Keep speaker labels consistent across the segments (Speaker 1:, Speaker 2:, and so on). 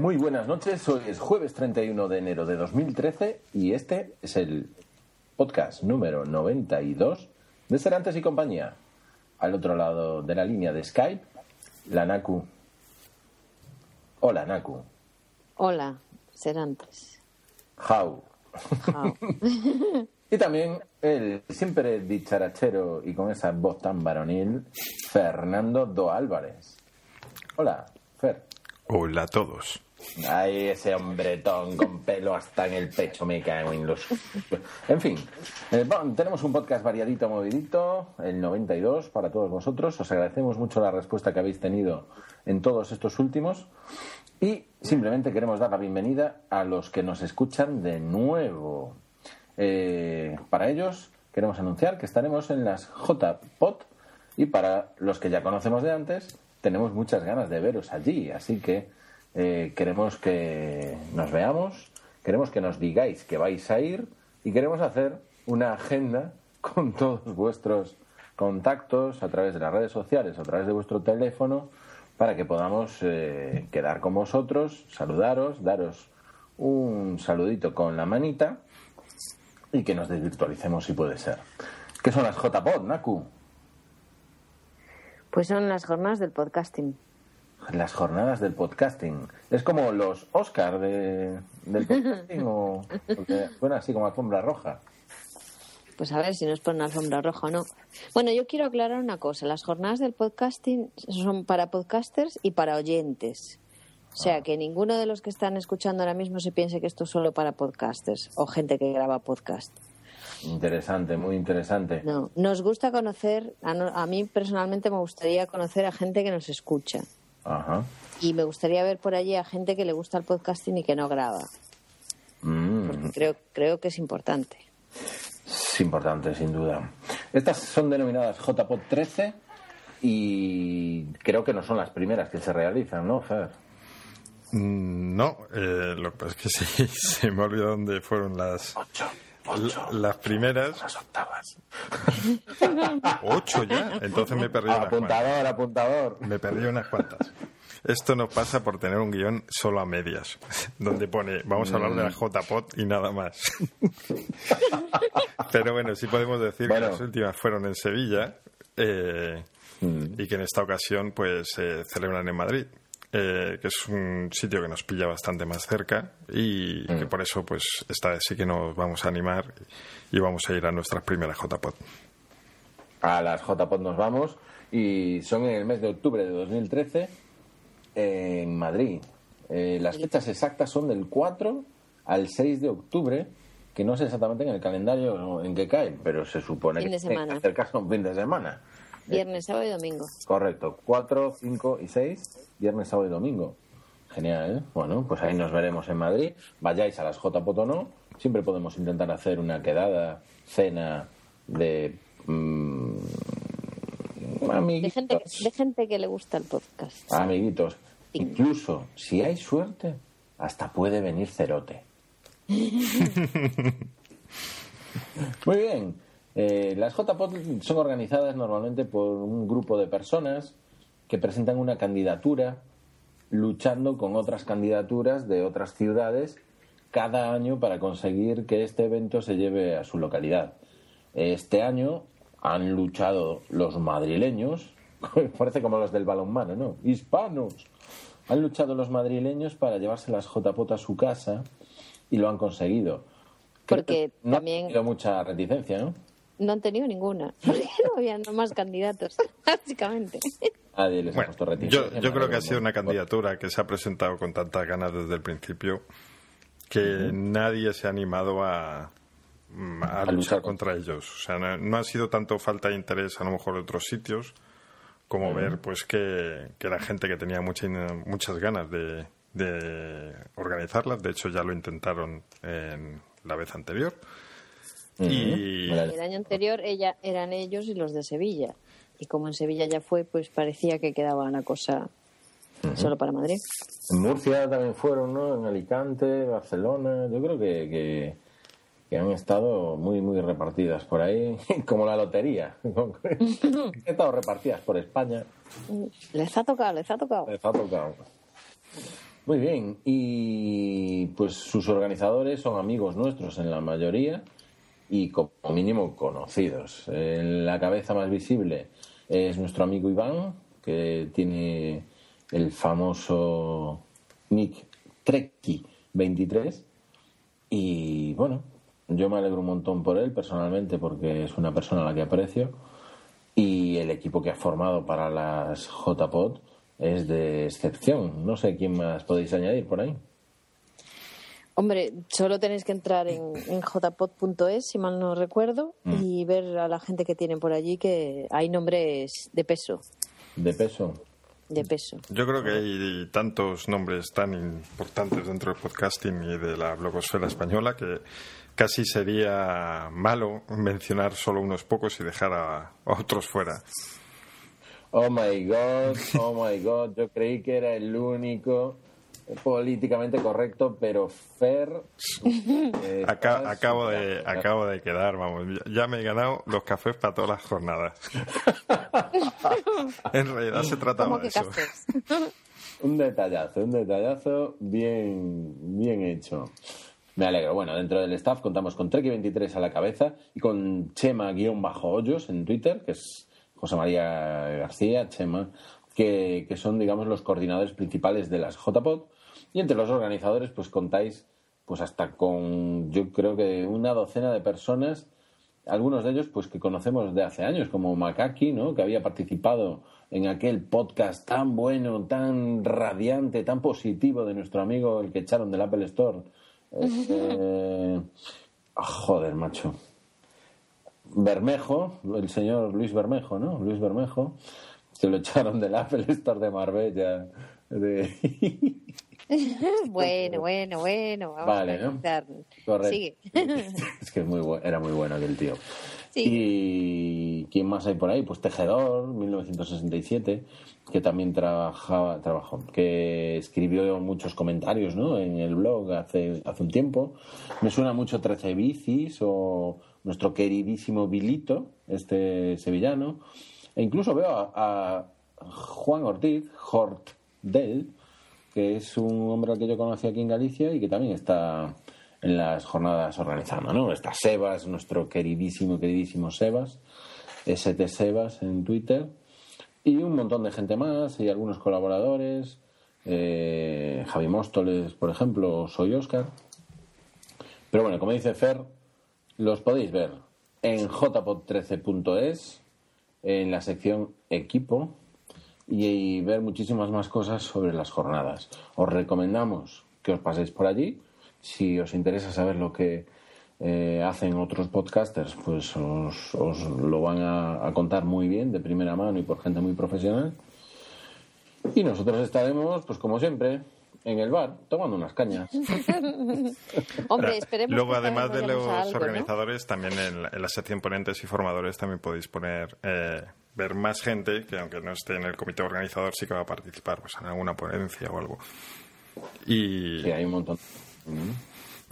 Speaker 1: Muy buenas noches, hoy es jueves 31 de enero de 2013 y este es el podcast número 92 de Serantes y compañía. Al otro lado de la línea de Skype, la Naku. Hola, Naku.
Speaker 2: Hola, Serantes.
Speaker 1: How.
Speaker 2: How.
Speaker 1: Y también el siempre dicharachero y con esa voz tan varonil, Fernando Do Álvarez. Hola, Fer.
Speaker 3: Hola a todos.
Speaker 1: Ay, ese hombretón con pelo hasta en el pecho, me cago en los... En fin, eh, tenemos un podcast variadito, movidito, el 92 para todos vosotros. Os agradecemos mucho la respuesta que habéis tenido en todos estos últimos. Y simplemente queremos dar la bienvenida a los que nos escuchan de nuevo. Eh, para ellos queremos anunciar que estaremos en las JPOT y para los que ya conocemos de antes, tenemos muchas ganas de veros allí. Así que eh, queremos que nos veamos, queremos que nos digáis que vais a ir y queremos hacer una agenda con todos vuestros contactos a través de las redes sociales, a través de vuestro teléfono, para que podamos eh, quedar con vosotros, saludaros, daros un saludito con la manita y que nos desvirtualicemos si puede ser. ¿Qué son las JPod, Naku?
Speaker 2: Pues son las jornadas del podcasting.
Speaker 1: Las jornadas del podcasting. ¿Es como los Oscar de, del podcasting o porque suena así como alfombra roja?
Speaker 2: Pues a ver si nos ponen alfombra roja o no. Bueno, yo quiero aclarar una cosa. Las jornadas del podcasting son para podcasters y para oyentes. O sea, que ninguno de los que están escuchando ahora mismo se piense que esto es solo para podcasters o gente que graba podcast.
Speaker 1: Interesante, muy interesante.
Speaker 2: No, nos gusta conocer, a, no- a mí personalmente me gustaría conocer a gente que nos escucha.
Speaker 1: Ajá.
Speaker 2: Y me gustaría ver por allí a gente que le gusta el podcasting y que no graba.
Speaker 1: Mm,
Speaker 2: Creo, creo que es importante.
Speaker 1: es importante, sin duda. Estas son denominadas JPod 13 y creo que no son las primeras que se realizan, ¿no, Fer?
Speaker 3: Mm, No, eh, lo que pasa es que sí, se me olvidó dónde fueron las,
Speaker 1: Ocho.
Speaker 3: La- las primeras.
Speaker 1: Las octavas.
Speaker 3: Ocho ya. Entonces me perdí unas cuantas.
Speaker 1: Apuntador, apuntador.
Speaker 3: Me perdí unas cuantas. Esto nos pasa por tener un guion solo a medias, donde pone vamos a hablar de la JPOT y nada más. Pero bueno, sí podemos decir
Speaker 1: Bueno.
Speaker 3: que las últimas fueron en Sevilla eh, y que en esta ocasión pues se celebran en Madrid, eh, que es un sitio que nos pilla bastante más cerca y que por eso pues esta vez sí que nos vamos a animar y vamos a ir a nuestras primeras JPOT.
Speaker 1: A las JPod nos vamos y son en el mes de octubre de 2013 en Madrid. Eh, las fechas exactas son del 4 al 6 de octubre, que no sé exactamente en el calendario en qué caen, pero se supone
Speaker 2: Fin
Speaker 1: que
Speaker 2: de semana.
Speaker 1: tiene que acercarse a un fin de semana.
Speaker 2: Viernes, sábado y domingo.
Speaker 1: Correcto, 4, 5 y 6, viernes, sábado y domingo. Genial, ¿eh? Bueno, pues ahí nos veremos en Madrid. Vayáis a las JPOT o no, siempre podemos intentar hacer una quedada, cena de... mm,
Speaker 2: De
Speaker 1: amiguitos.
Speaker 2: gente, de gente que le gusta el podcast.
Speaker 1: Amiguitos. Incluso, si hay suerte, hasta puede venir Cerote. Muy bien. Eh, las JPOT son organizadas normalmente por un grupo de personas que presentan una candidatura luchando con otras candidaturas de otras ciudades cada año para conseguir que este evento se lleve a su localidad. Este año han luchado los madrileños, parece como los del balonmano, ¿no? Hispanos. Han luchado los madrileños para llevarse las JPOT a su casa y lo han conseguido. Creo
Speaker 2: Porque
Speaker 1: que no
Speaker 2: también-
Speaker 1: ha mucha reticencia, ¿no?
Speaker 2: No han tenido ninguna. Porque no habían más candidatos, básicamente.
Speaker 1: Nadie les ha
Speaker 3: Bueno,
Speaker 1: puesto
Speaker 3: yo, yo creo que ha sido una candidatura que se ha presentado con tantas ganas desde el principio que nadie se ha animado a, mm, a
Speaker 1: luchar
Speaker 3: luchar
Speaker 1: contra-
Speaker 3: contra ellos. O sea, no, no ha sido tanto falta de interés a lo mejor de otros sitios como ver pues que, que la gente que tenía mucha, in- muchas ganas de, de organizarlas, de hecho ya lo intentaron en la vez anterior. Y.
Speaker 2: El año anterior ella, eran ellos y los de Sevilla. Y como en Sevilla ya fue, pues parecía que quedaba una cosa solo para Madrid.
Speaker 1: En Murcia también fueron, ¿no? En Alicante, Barcelona. Yo creo que, que, que han estado muy, muy repartidas por ahí, como la lotería. han estado repartidas por España.
Speaker 2: Les ha tocado, les ha tocado.
Speaker 1: Les ha tocado. Muy bien, y pues sus organizadores son amigos nuestros en la mayoría y como mínimo conocidos. En la cabeza más visible es nuestro amigo Iván, que tiene el famoso nick Treki23. Y bueno, yo me alegro un montón por él personalmente porque es una persona a la que aprecio. Y el equipo que ha formado para las JPod es de excepción. No sé quién más podéis añadir por ahí.
Speaker 2: Hombre, solo tenéis que entrar en, jpod.es, si mal no recuerdo,
Speaker 1: Mm.
Speaker 2: y ver a la gente que tienen por allí que hay nombres de peso,
Speaker 1: De peso.
Speaker 2: de peso.
Speaker 3: Yo creo que hay tantos nombres tan importantes dentro del podcasting y de la blogosfera española que casi sería malo mencionar solo unos pocos y dejar a, a otros fuera.
Speaker 1: Oh my god, oh my god, yo creí que era el único políticamente correcto, pero Fer... eh,
Speaker 3: acabo, de, acabo de quedar, vamos, ya- me he ganado los cafés para todas las jornadas. en realidad se trataba
Speaker 2: ¿Cómo
Speaker 3: de eso.
Speaker 2: cafés?
Speaker 1: Un detallazo, un detallazo bien, bien hecho. Me alegro. Bueno, dentro del staff contamos con Treki23 a la cabeza y con Chema-Hoyos en Twitter, que es José María García, Chema, que, que son, digamos, los coordinadores principales de las JPod. Y entre los organizadores, pues contáis pues hasta con, yo creo que una docena de personas algunos de ellos pues que conocemos de hace años como Makaki no que había participado en aquel podcast tan bueno tan radiante tan positivo de nuestro amigo el que echaron del Apple Store. Este, ah, joder macho. Bermejo el señor Luis Bermejo no Luis Bermejo que lo echaron del Apple Store de Marbella de...
Speaker 2: bueno, bueno, bueno. Vamos
Speaker 1: Vale,
Speaker 2: a
Speaker 1: ¿no? Correcto.
Speaker 2: Sigue.
Speaker 1: es que es muy bu- era muy bueno aquel tío.
Speaker 2: Sí.
Speaker 1: Y quién más hay por ahí, pues Tejedor, 1967, que también trabajaba, trabajó, que escribió muchos comentarios, ¿no? En el blog hace hace un tiempo. Me suena mucho Trece Bicis o nuestro queridísimo Vilito, este sevillano. E incluso veo a, a Juan Ortiz, Hort Del, que es un hombre al que yo conocí aquí en Galicia y que también está en las jornadas organizando, ¿no? Está Sebas, nuestro queridísimo, queridísimo Sebas, ST Sebas en Twitter, y un montón de gente más, y algunos colaboradores, eh, Javi Móstoles, por ejemplo, soy Oscar. Pero bueno, como dice Fer, los podéis ver en jpod13.es, en la sección equipo, y ver muchísimas más cosas sobre las jornadas. Os recomendamos que os paséis por allí. Si os interesa saber lo que eh, hacen otros podcasters, pues os, os lo van a, a contar muy bien, de primera mano y por gente muy profesional. Y nosotros estaremos, pues como siempre, en el bar, tomando unas cañas.
Speaker 2: Hombre, esperemos
Speaker 3: Luego,
Speaker 2: que
Speaker 3: además de los
Speaker 2: algo, ¿no?
Speaker 3: organizadores, también en, la- en la sección ponentes y formadores también podéis poner eh, ver más gente que aunque no esté en el comité organizador sí que va a participar pues en alguna ponencia o algo. Y
Speaker 1: Sí, hay un montón.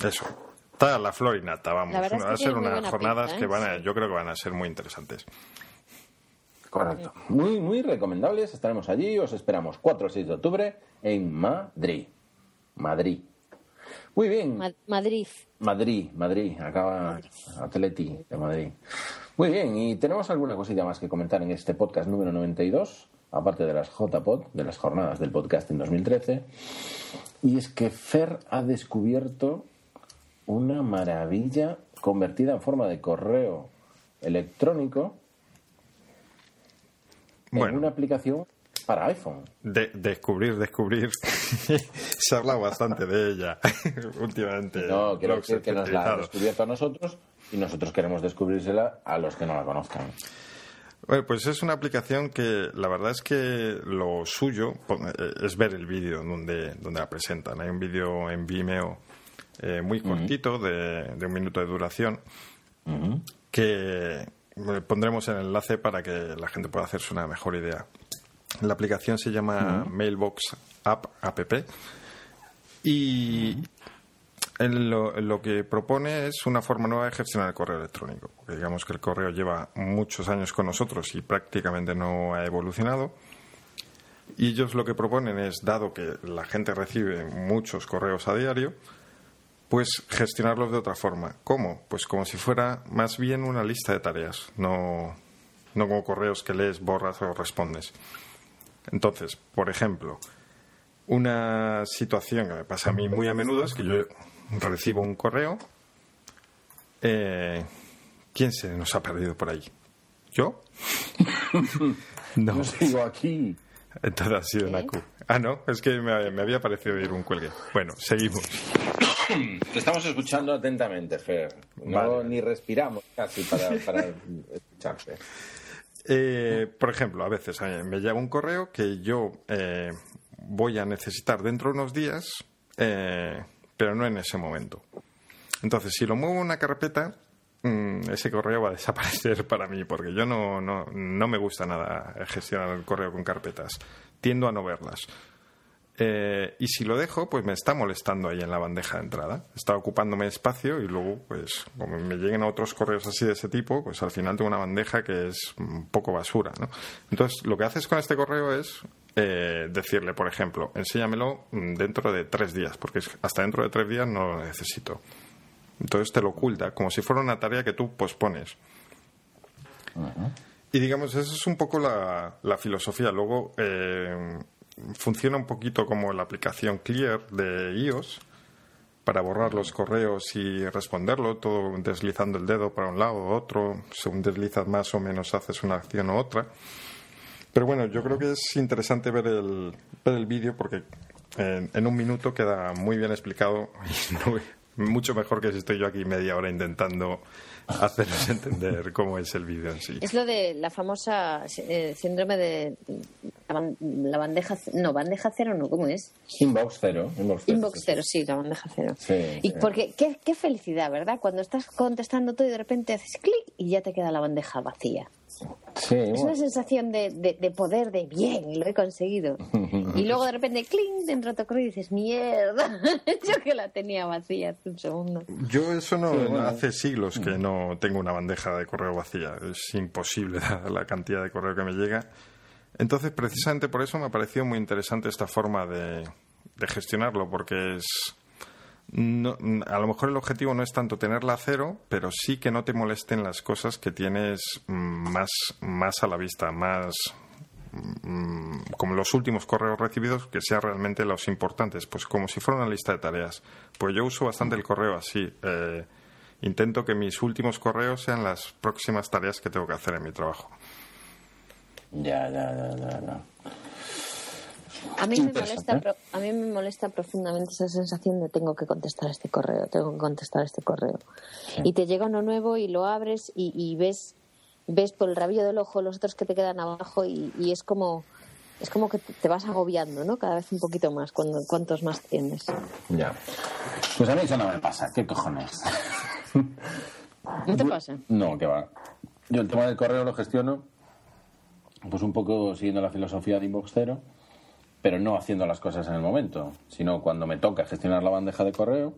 Speaker 3: eso. Está la flor y nata, vamos.
Speaker 2: La verdad es
Speaker 3: va a
Speaker 2: que
Speaker 3: ser unas jornadas
Speaker 2: pinta,
Speaker 3: que
Speaker 2: ¿eh?
Speaker 3: van a, yo creo que van a ser muy interesantes.
Speaker 1: Correcto. Muy, muy recomendables. Estaremos allí. Os esperamos 4 o 6 de octubre en Madrid. Madrid. Muy bien.
Speaker 2: Ma- Madrid.
Speaker 1: Madrid, Madrid, acaba Atleti de Madrid. Muy bien, y tenemos alguna cosilla más que comentar en este podcast número 92, aparte de las JPod, de las jornadas del podcast en 2013. Y es que Fer ha descubierto una maravilla convertida en forma de correo electrónico en
Speaker 3: Bueno.
Speaker 1: una aplicación para iPhone.
Speaker 3: De, descubrir, descubrir. Se habla bastante de ella últimamente.
Speaker 1: No, quiero decir que nos la ha descubierto a nosotros y nosotros queremos descubrírsela a los que no la conozcan.
Speaker 3: Bueno, pues es una aplicación que la verdad es que lo suyo pon- eh, es ver el vídeo donde, donde la presentan. Hay un vídeo en Vimeo eh, muy cortito, de, de un minuto de duración, que pondremos el enlace para que la gente pueda hacerse una mejor idea. La aplicación se llama Mailbox App app y en lo que propone es una forma nueva de gestionar el correo electrónico. Porque digamos que el correo lleva muchos años con nosotros y prácticamente no ha evolucionado. Y ellos lo que proponen es, dado que la gente recibe muchos correos a diario, pues gestionarlos de otra forma. ¿Cómo? Pues como si fuera más bien una lista de tareas, no, no como correos que lees, borras o respondes. Entonces, por ejemplo, una situación que me pasa a mí muy a menudo es que yo recibo un correo. Eh, ¿Quién se nos ha perdido por ahí? ¿Yo?
Speaker 1: no. Yo sigo aquí.
Speaker 3: Entonces ha sido una Q. Ah, no, es que me, me había parecido oír un cuelgue. Bueno, seguimos.
Speaker 1: Te estamos escuchando atentamente, Fer. No, ni respiramos casi para, para escucharte.
Speaker 3: Eh, por ejemplo, a veces me llega un correo que yo eh, voy a necesitar dentro de unos días, eh, pero no en ese momento. Entonces, si lo muevo una carpeta, mm, ese correo va a desaparecer para mí, porque yo no, no, no me gusta nada gestionar el correo con carpetas. Tiendo a no verlas. Eh, y si lo dejo, pues me está molestando ahí en la bandeja de entrada. Está ocupándome espacio y luego, pues, como me lleguen otros correos así de ese tipo, pues al final tengo una bandeja que es un poco basura, ¿no? Entonces, lo que haces con este correo es eh, decirle, por ejemplo, enséñamelo dentro de tres días, porque hasta dentro de tres días no lo necesito. Entonces te lo oculta, como si fuera una tarea que tú pospones. Y digamos, esa es un poco la, la filosofía. Luego, eh, funciona un poquito como la aplicación Clear de iOS para borrar los correos y responderlo, todo deslizando el dedo para un lado o otro, según deslizas más o menos haces una acción u otra. Pero bueno, yo creo que es interesante ver el, ver el vídeo porque en, en, un minuto queda muy bien explicado mucho mejor que si estoy yo aquí media hora intentando hacerles entender cómo es el vídeo en sí.
Speaker 2: Es lo de la famosa eh, síndrome de la, bandeja, no, bandeja cero, no, ¿cómo es?
Speaker 1: Inbox cero.
Speaker 2: Inbox cero, sí, la bandeja cero. y porque qué, qué felicidad, ¿verdad? Cuando estás contestando todo y de repente haces clic y ya te queda la bandeja vacía. Es una sensación de, de, poder, de bien, lo he conseguido. y luego de repente, cling, dentro de tu correo y dices, mierda, yo que la tenía vacía hace un segundo.
Speaker 3: Yo eso no, hace siglos que no tengo una bandeja de correo vacía. Es imposible la cantidad de correo que me llega. Entonces, precisamente por eso me ha parecido muy interesante esta forma de, de gestionarlo, porque es no, a lo mejor el objetivo no es tanto tenerla a cero, pero sí que no te molesten las cosas que tienes más, más a la vista, más mm, como los últimos correos recibidos, que sean realmente los importantes, pues como si fuera una lista de tareas. Pues yo uso bastante el correo así. Eh, intento que mis últimos correos sean las próximas tareas que tengo que hacer en mi trabajo.
Speaker 1: Ya, ya, ya, ya. ya.
Speaker 2: A mí, me molesta, a mí me molesta profundamente esa sensación de tengo que contestar este correo, tengo que contestar este correo. Y te llega uno nuevo y lo abres y, ves ves por el rabillo del ojo los otros que te quedan abajo y, es como es como que te vas agobiando, ¿no? Cada vez un poquito más, cuando, cuantos más tienes.
Speaker 1: Ya. Pues a mí eso no me pasa, ¿qué cojones?
Speaker 2: ¿No te pasa?
Speaker 1: No, que va. Yo el tema del correo lo gestiono, pues un poco siguiendo la filosofía de Inbox Zero pero no haciendo las cosas en el momento, sino cuando me toca gestionar la bandeja de correo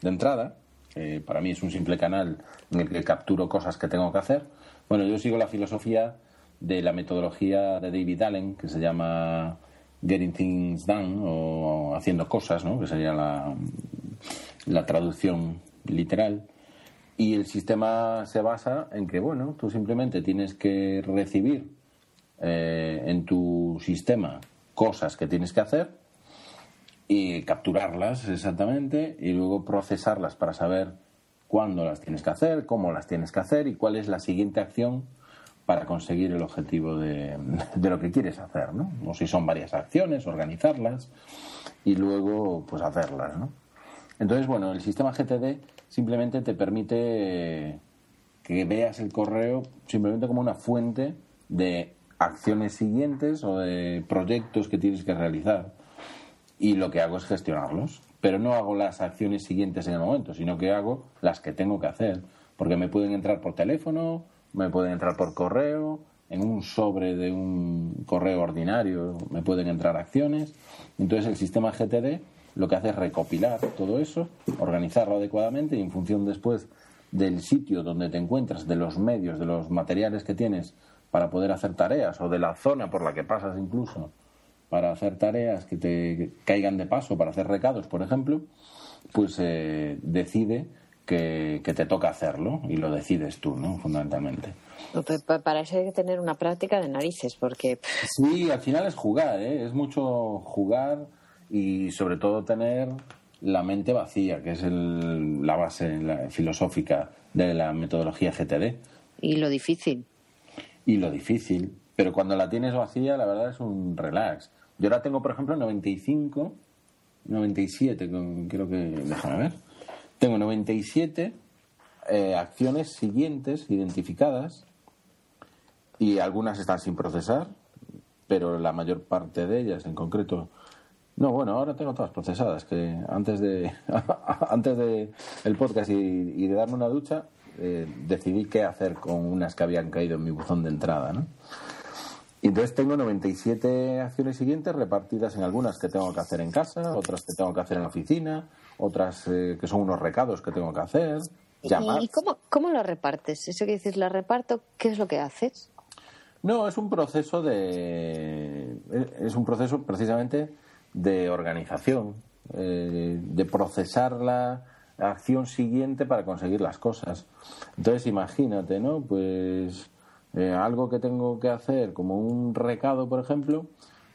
Speaker 1: de entrada, que para mí es un simple canal en el que capturo cosas que tengo que hacer. Bueno, yo sigo la filosofía de la metodología de David Allen, que se llama Getting Things Done o haciendo cosas, ¿no? que sería la, la traducción literal. Y el sistema se basa en que, bueno, tú simplemente tienes que recibir eh, en tu sistema cosas que tienes que hacer y capturarlas exactamente y luego procesarlas para saber cuándo las tienes que hacer, cómo las tienes que hacer y cuál es la siguiente acción para conseguir el objetivo de, lo que quieres hacer, ¿no? O si son varias acciones, organizarlas y luego pues hacerlas, ¿no? Entonces, bueno, el sistema GTD simplemente te permite que veas el correo simplemente como una fuente de acciones siguientes o de proyectos que tienes que realizar. Y lo que hago es gestionarlos. Pero no hago las acciones siguientes en el momento, sino que hago las que tengo que hacer. Porque me pueden entrar por teléfono, me pueden entrar por correo, en un sobre de un correo ordinario me pueden entrar acciones. Entonces el sistema GTD lo que hace es recopilar todo eso, organizarlo adecuadamente y en función después del sitio donde te encuentras, de los medios, de los materiales que tienes para poder hacer tareas o de la zona por la que pasas incluso para hacer tareas que te caigan de paso, para hacer recados, por ejemplo, pues eh, decide que, que, te toca hacerlo y lo decides tú, ¿no? Fundamentalmente.
Speaker 2: Para eso hay que tener una práctica de narices, porque...
Speaker 1: Sí, al final es jugar, ¿eh? Es mucho jugar y sobre todo tener la mente vacía, que es la base filosófica de la metodología GTD.
Speaker 2: Y lo difícil.
Speaker 1: Y lo difícil. Pero cuando la tienes vacía, la verdad es un relax. Yo ahora tengo, por ejemplo, 95, 97, creo que. Déjame ver. Tengo 97 eh, acciones siguientes identificadas y algunas están sin procesar, pero la mayor parte de ellas, en concreto. No, bueno, ahora tengo todas procesadas, que antes de antes de el podcast y, de darme una ducha, eh, decidí qué hacer con unas que habían caído en mi buzón de entrada, ¿no? Y entonces tengo 97 acciones siguientes repartidas en algunas que tengo que hacer en casa, otras que tengo que hacer en la oficina, otras eh, que son unos recados que tengo que hacer.
Speaker 2: ¿Y cómo, cómo lo repartes? Eso que dices, la reparto, ¿qué es lo que haces?
Speaker 1: No, es un proceso de. Es un proceso precisamente de organización, eh, de procesar la acción siguiente para conseguir las cosas. Entonces, imagínate, ¿no? Pues eh, algo que tengo que hacer, como un recado, por ejemplo,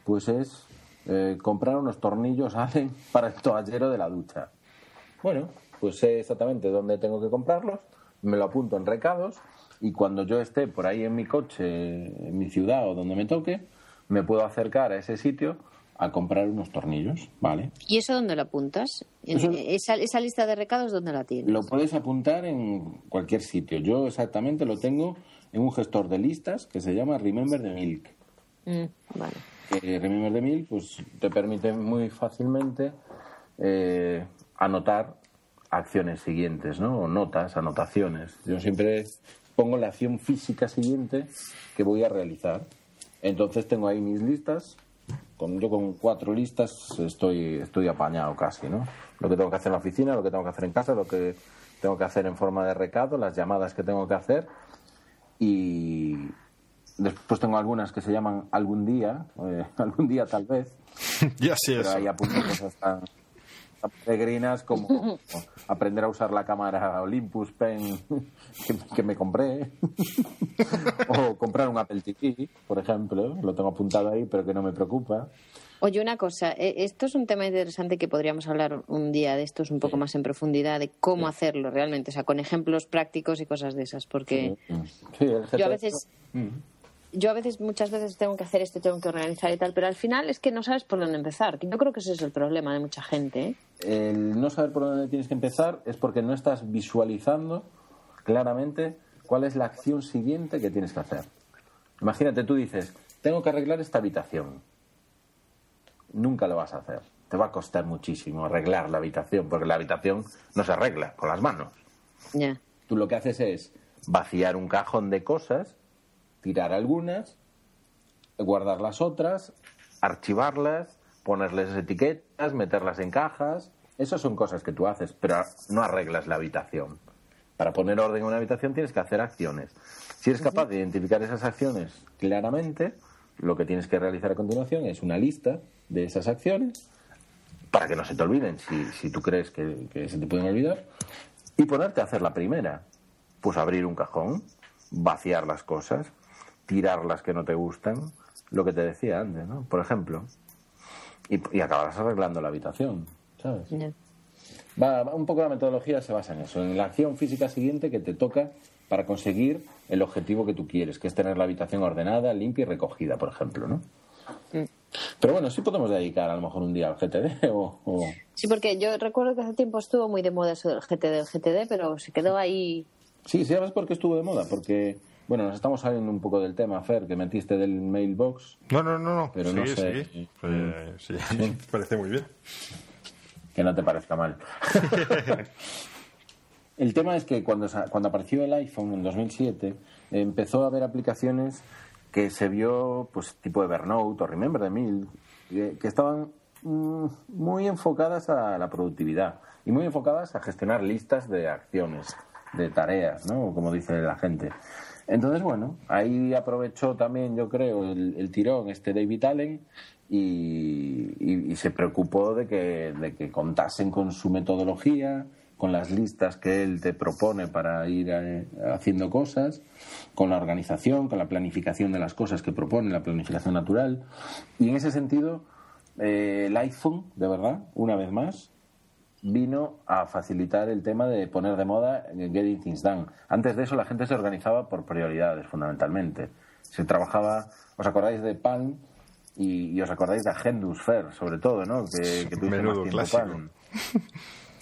Speaker 1: pues es eh, comprar unos tornillos Allen para el toallero de la ducha. Bueno, pues sé exactamente dónde tengo que comprarlos, me lo apunto en recados y cuando yo esté por ahí en mi coche, en mi ciudad o donde me toque, me puedo acercar a ese sitio a comprar unos tornillos, ¿vale?
Speaker 2: ¿Y eso dónde lo apuntas? esa, esa, lista de recados dónde la tienes?
Speaker 1: Lo puedes apuntar en cualquier sitio. Yo exactamente lo tengo en un gestor de listas que se llama Remember the Milk.
Speaker 2: Mm, vale.
Speaker 1: Eh, Remember the Milk pues, te permite muy fácilmente eh, anotar acciones siguientes, ¿no? O notas, anotaciones. Yo siempre pongo la acción física siguiente que voy a realizar. Entonces tengo ahí mis listas. Con, yo con cuatro listas estoy, estoy apañado casi, ¿no? Lo que tengo que hacer en la oficina, lo que tengo que hacer en casa, lo que tengo que hacer en forma de recado, las llamadas que tengo que hacer y después tengo algunas que se llaman algún día, eh, algún día tal vez.
Speaker 3: ya sí
Speaker 1: Pero ahí apunto cosas tan, peregrinas como aprender a usar la cámara Olympus Pen que, me compré o comprar un Apple TV, por ejemplo, lo tengo apuntado ahí pero que no me preocupa.
Speaker 2: Oye, una cosa, e, esto es un tema interesante que podríamos hablar un día de estos un poco más en profundidad, de cómo hacerlo realmente, o sea, con ejemplos prácticos y cosas de esas, porque yo a veces... Mm. Yo a veces, muchas veces tengo que hacer esto, tengo que organizar y tal, pero al final es que no sabes por dónde empezar. Yo creo que ese es el problema de mucha gente. ¿eh?
Speaker 1: El no saber por dónde tienes que empezar es porque no estás visualizando claramente cuál es la acción siguiente que tienes que hacer. Imagínate, tú dices, tengo que arreglar esta habitación nunca lo vas a hacer. Te va a costar muchísimo arreglar la habitación, porque la habitación no se arregla con las manos. Tú lo que haces es vaciar un cajón de cosas, tirar algunas, guardar las otras, archivarlas, ponerles etiquetas, meterlas en cajas. Esas son cosas que tú haces, pero no arreglas la habitación. Para poner orden en una habitación tienes que hacer acciones. Si eres capaz de identificar esas acciones claramente, lo que tienes que realizar a continuación es una lista de esas acciones para que no se te olviden si, si tú crees que, se te pueden olvidar y ponerte a hacer la primera. Pues abrir un cajón, vaciar las cosas, tirar las que no te gustan, lo que te decía antes, ¿no? Por ejemplo. Y, y acabarás arreglando la habitación, ¿sabes? Va, un poco la metodología se basa en eso, en la acción física siguiente que te toca para conseguir el objetivo que tú quieres, que es tener la habitación ordenada, limpia y recogida, por ejemplo, ¿no? Pero bueno, sí podemos dedicar a lo mejor un día al GTD o,
Speaker 2: Sí, porque yo recuerdo que hace tiempo estuvo muy de moda eso del GTD, el GTD, pero se quedó ahí...
Speaker 1: Sí, sí, ¿sabes por qué estuvo de moda? Porque, bueno, nos estamos saliendo un poco del tema, Fer, que metiste del mailbox.
Speaker 3: No, no, no, no.
Speaker 1: Pero
Speaker 3: no
Speaker 1: sé.
Speaker 3: Sí, eh, sí. parece muy bien.
Speaker 1: Que no te parezca mal. El tema es que cuando, cuando apareció el iPhone en 2007, empezó a haber aplicaciones que se vio, pues, tipo Evernote o Remember the Mill, que, estaban mm, muy enfocadas a la productividad y muy enfocadas a gestionar listas de acciones, de tareas, ¿no? Como dice la gente. Entonces, bueno, ahí aprovechó también, yo creo, el, tirón este David Allen y, se preocupó de que, de que contasen con su metodología, con las listas que él te propone para ir eh, haciendo cosas, con la organización, con la planificación de las cosas que propone, la planificación natural. Y en ese sentido, eh, el iPhone, de verdad, una vez más, vino a facilitar el tema de poner de moda Getting Things Done. Antes de eso la gente se organizaba por prioridades, fundamentalmente. Se trabajaba, ¿os acordáis de Pan? Y, os acordáis de Agendus Fair, sobre todo, ¿no? Que, que
Speaker 3: Menudo clásico.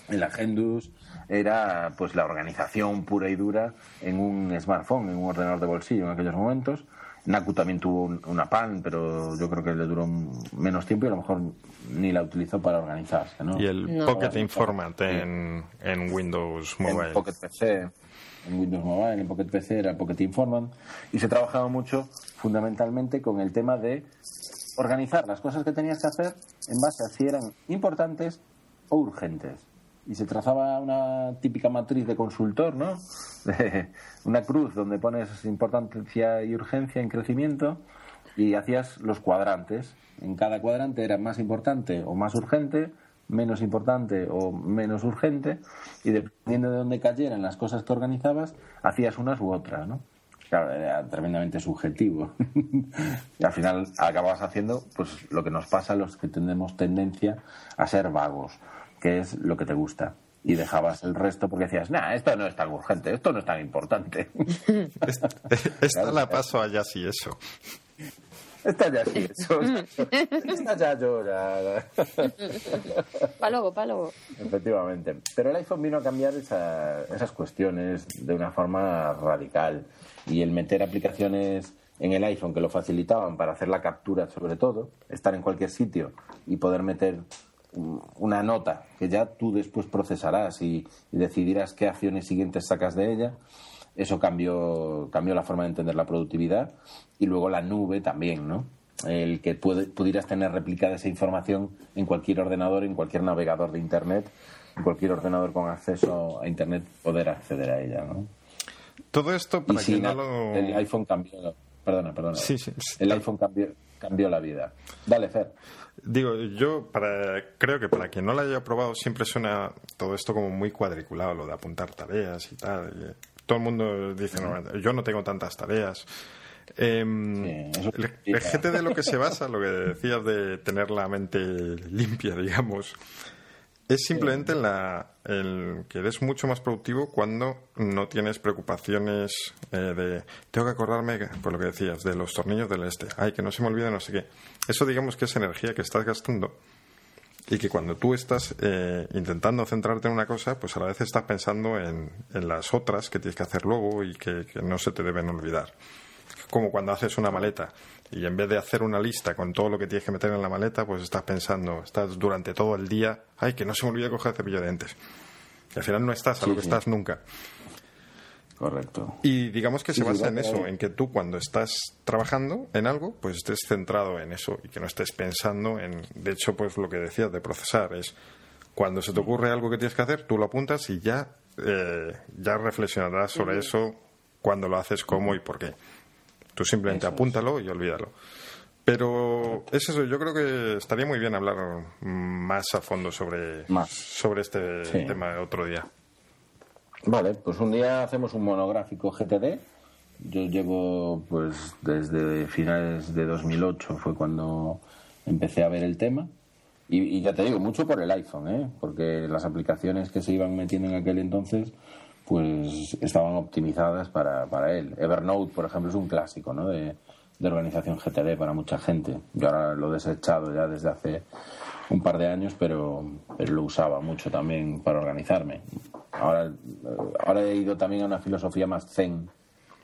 Speaker 1: El Agendus era pues la organización pura y dura en un smartphone, en un ordenador de bolsillo en aquellos momentos Naku también tuvo una PAN, pero yo creo que le duró menos tiempo y a lo mejor ni la utilizó para organizarse. ¿no?
Speaker 3: Y el Pocket Informant en, en, Windows Mobile.
Speaker 1: En Pocket PC, en Windows Mobile, en Pocket PC era Pocket Informant. Y se trabajaba mucho fundamentalmente con el tema de organizar las cosas que tenías que hacer en base a si eran importantes o urgentes y se trazaba una típica matriz de consultor, ¿no? una cruz donde pones importancia y urgencia en crecimiento y hacías los cuadrantes. En cada cuadrante era más importante o más urgente, menos importante o menos urgente y dependiendo de dónde cayeran las cosas que organizabas, hacías unas u otras, ¿no? Claro, era tremendamente subjetivo. y al final acababas haciendo pues lo que nos pasa a los que tenemos tendencia a ser vagos qué es lo que te gusta. Y dejabas el resto porque decías, nah, esto no es tan urgente, esto no es tan importante.
Speaker 3: Esta, la paso allá sí eso.
Speaker 1: Esta ya sí eso. Esta ya llora.
Speaker 2: Pálogo, pálogo.
Speaker 1: Efectivamente. Pero el iPhone vino a cambiar esas cuestiones de una forma radical. Y el meter aplicaciones en el iPhone que lo facilitaban para hacer la captura sobre todo, estar en cualquier sitio y poder meter una nota que ya tú después procesarás y, decidirás qué acciones siguientes sacas de ella. Eso cambió, cambió la forma de entender la productividad y luego la nube también, ¿no? El que pudieras tener replicada esa información en cualquier ordenador, en cualquier navegador de Internet, en cualquier ordenador con acceso a Internet, poder acceder a ella, ¿no?
Speaker 3: Todo esto para
Speaker 1: que no El iPhone cambió... Perdona, perdona. El iPhone cambió, cambió la vida. Dale, Fer.
Speaker 3: Digo, yo para, creo que para quien no lo haya probado siempre suena todo esto como muy cuadriculado, lo de apuntar tareas y tal. Eh, todo el mundo dice, no, yo no tengo tantas tareas. Eh, el, GTD lo que se basa, lo que decías de tener la mente limpia, digamos, es simplemente la, el que eres mucho más productivo cuando no tienes preocupaciones eh, de tengo que acordarme, por lo que decías, de los tornillos del este. Ay, que no se me olvide no sé qué. Eso digamos que es energía que estás gastando y que cuando tú estás eh, intentando centrarte en una cosa, pues a la vez estás pensando en, en las otras que tienes que hacer luego y que no se te deben olvidar. Como cuando haces una maleta y en vez de hacer una lista con todo lo que tienes que meter en la maleta, pues estás pensando, estás durante todo el día, ay, que no se me olvide coger el cepillo de dientes. Y al final no estás a lo que estás nunca.
Speaker 1: Correcto.
Speaker 3: Y digamos que se basa en eso, en que tú cuando estás trabajando en algo, pues estés centrado en eso y que no estés pensando en, de hecho, pues lo que decías de procesar es cuando se te ocurre algo que tienes que hacer, tú lo apuntas y ya, eh, ya reflexionarás sobre eso, cuando lo haces, cómo y por qué. Tú simplemente apúntalo y olvídalo. Pero es eso, yo creo que estaría muy bien hablar más a fondo sobre, sobre este tema otro día.
Speaker 1: Vale, pues un día hacemos un monográfico GTD. Yo llevo, pues, desde finales de 2008 fue cuando empecé a ver el tema. Y, ya te digo, mucho por el iPhone, ¿eh? porque las aplicaciones que se iban metiendo en aquel entonces pues estaban optimizadas para, para él. Evernote, por ejemplo, es un clásico ¿no? de, organización GTD para mucha gente. Yo ahora lo he desechado ya desde hace un par de años, pero, lo usaba mucho también para organizarme. Ahora, ahora he ido también a una filosofía más zen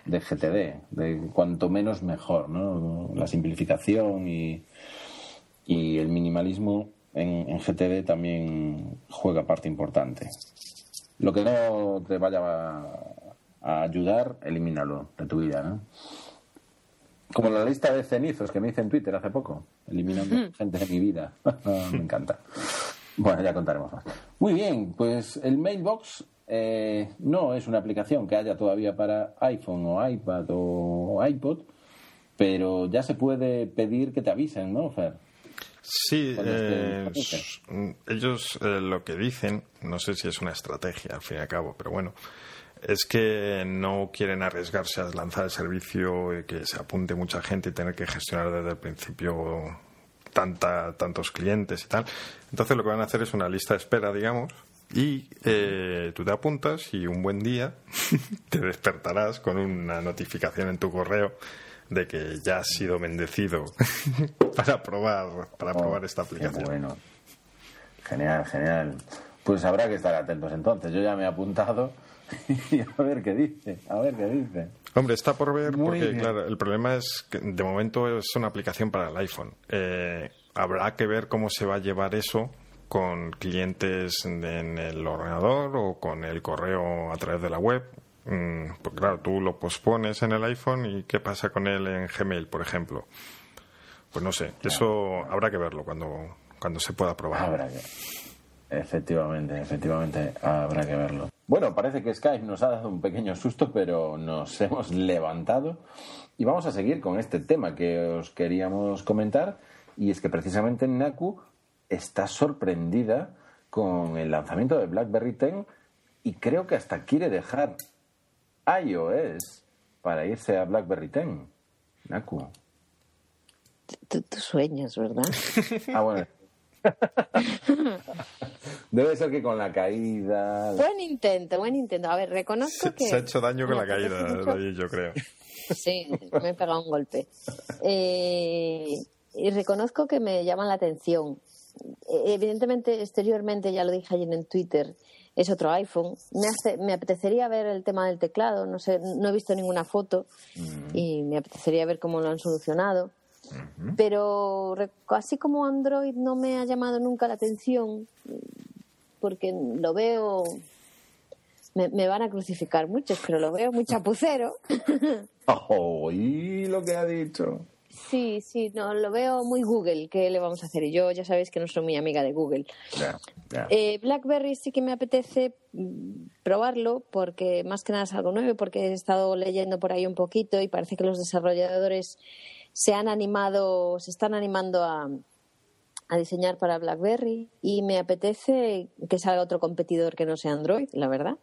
Speaker 1: de GTD, de cuanto menos mejor, ¿no? La simplificación y, y el minimalismo en, en GTD también juega parte importante. Lo que no te vaya a, ayudar, elimínalo de tu vida, ¿no? Como la lista de cenizos que me hice en Twitter hace poco, eliminando gente de mi vida. me encanta. Bueno, ya contaremos más. Muy bien, pues el mailbox eh, no es una aplicación que haya todavía para iPhone o iPad o iPod, pero ya se puede pedir que te avisen, ¿no, Fer?
Speaker 3: Sí, eh, ellos eh, lo que dicen, no sé si es una estrategia al fin y al cabo, pero bueno, es que no quieren arriesgarse a lanzar el servicio y que se apunte mucha gente y tener que gestionar desde el principio tanta, tantos clientes y tal. Entonces lo que van a hacer es una lista de espera, digamos, y eh, tú te apuntas y un buen día te despertarás con una notificación en tu correo de que ya has sido bendecido para probar para oh, probar esta aplicación.
Speaker 1: Bueno, genial, genial. Pues habrá que estar atentos entonces. Yo ya me he apuntado y a ver qué dice, a ver qué dice.
Speaker 3: Hombre, está por ver porque, claro, el problema es que de momento es una aplicación para el iPhone. Eh, habrá que ver cómo se va a llevar eso con clientes en el ordenador o con el correo a través de la web. Mm, porque claro, tú lo pospones en el iPhone y ¿qué pasa con él en Gmail, por ejemplo? Pues no sé, eso habrá que verlo cuando, cuando se pueda probar.
Speaker 1: Habrá que... Efectivamente, efectivamente, habrá que verlo. Bueno, parece que Skype nos ha dado un pequeño susto, pero nos hemos levantado y vamos a seguir con este tema que os queríamos comentar y es que precisamente Naku está sorprendida con el lanzamiento de BlackBerry 10 y creo que hasta quiere dejar iOS para irse a BlackBerry 10. Naku.
Speaker 2: Tú, sueñas, ¿verdad?
Speaker 1: ah, bueno. Debe ser que con la caída.
Speaker 2: Buen intento, buen intento. A ver, reconozco que.
Speaker 3: Se ha hecho daño con la caída, yo creo.
Speaker 2: Sí, me he pegado un golpe. Eh, y reconozco que me llaman la atención. E, evidentemente, exteriormente, ya lo dije ayer en Twitter, es otro iPhone. Me, hace, me apetecería ver el tema del teclado, no sé, no he visto ninguna foto mm. y me apetecería ver cómo lo han solucionado. Pero así como Android no me ha llamado nunca la atención, porque lo veo. Me, van a crucificar muchos, pero lo veo muy chapucero.
Speaker 1: ¡Oh! ¿Y lo que ha dicho?
Speaker 2: Sí, sí, no, lo veo muy Google. ¿Qué le vamos a hacer? Y yo ya sabéis que no soy muy amiga de Google. Eh, BlackBerry sí que me apetece mm, probarlo porque más que nada es algo nuevo, porque he estado leyendo por ahí un poquito y parece que los desarrolladores se han animado, se están animando a, diseñar para BlackBerry y me apetece que salga otro competidor que no sea Android, la verdad.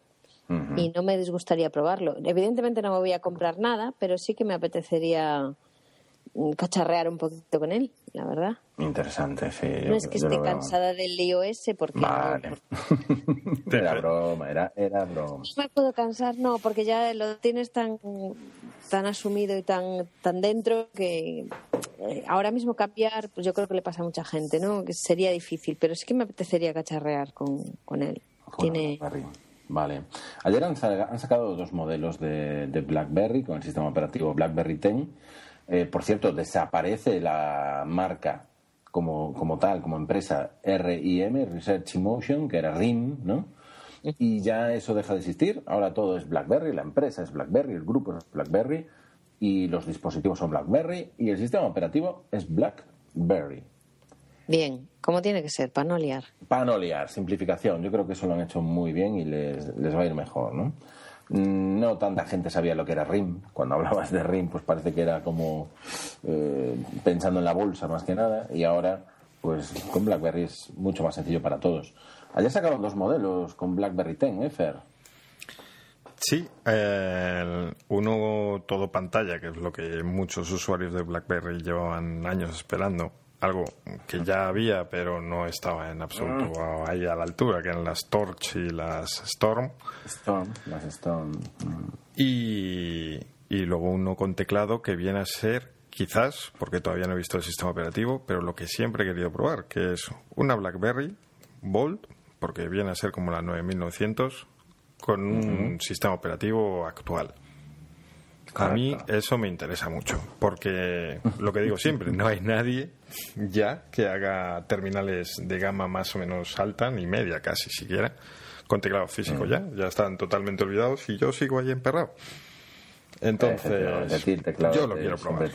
Speaker 2: Y no me disgustaría probarlo. Evidentemente no me voy a comprar nada, pero sí que me apetecería cacharrear un poquito con él, la verdad.
Speaker 1: Interesante, sí.
Speaker 2: No es que esté cansada del iOS porque...
Speaker 1: Vale. era broma, era, era broma.
Speaker 2: No me puedo cansar, no, porque ya lo tienes tan, tan asumido y tan, tan dentro que eh, ahora mismo cambiar, pues yo creo que le pasa a mucha gente, ¿no? Que sería difícil, pero sí que me apetecería cacharrear con, con él. Tiene...
Speaker 1: Vale. Ayer han, sacado dos modelos de, de BlackBerry con el sistema operativo BlackBerry 10 eh, por cierto, desaparece la marca como, como tal, como empresa RIM, Research Emotion, que era RIM, ¿no? Y ya eso deja de existir. Ahora todo es BlackBerry, la empresa es BlackBerry, el grupo es BlackBerry y los dispositivos son BlackBerry y el sistema operativo es BlackBerry.
Speaker 2: Bien, ¿cómo tiene que ser? Para no liar.
Speaker 1: Para no liar, simplificación. Yo creo que eso lo han hecho muy bien y les, les va a ir mejor, ¿no? No tanta gente sabía lo que era RIM. Cuando hablabas de RIM, pues parece que era como eh, pensando en la bolsa más que nada. Y ahora, pues con BlackBerry es mucho más sencillo para todos. Ayer sacaron dos modelos con BlackBerry 10, ¿eh, Fer?
Speaker 3: Sí, uno todo pantalla, que es lo que muchos usuarios de BlackBerry llevaban años esperando algo que ya había, pero no estaba en absoluto ah. ahí a la altura, que eran las Torch y las Storm.
Speaker 1: Storm, las Storm.
Speaker 3: Y, y luego uno con teclado que viene a ser, quizás, porque todavía no he visto el sistema operativo, pero lo que siempre he querido probar, que es una BlackBerry Bold, porque viene a ser como la 9900, con un sistema operativo actual. A mí eso me interesa mucho, porque lo que digo siempre, no hay nadie ya que haga terminales de gama más o menos alta, ni media casi siquiera, con teclado físico ya. Ya están totalmente olvidados y yo sigo ahí emperrado. Entonces, yo lo quiero probar.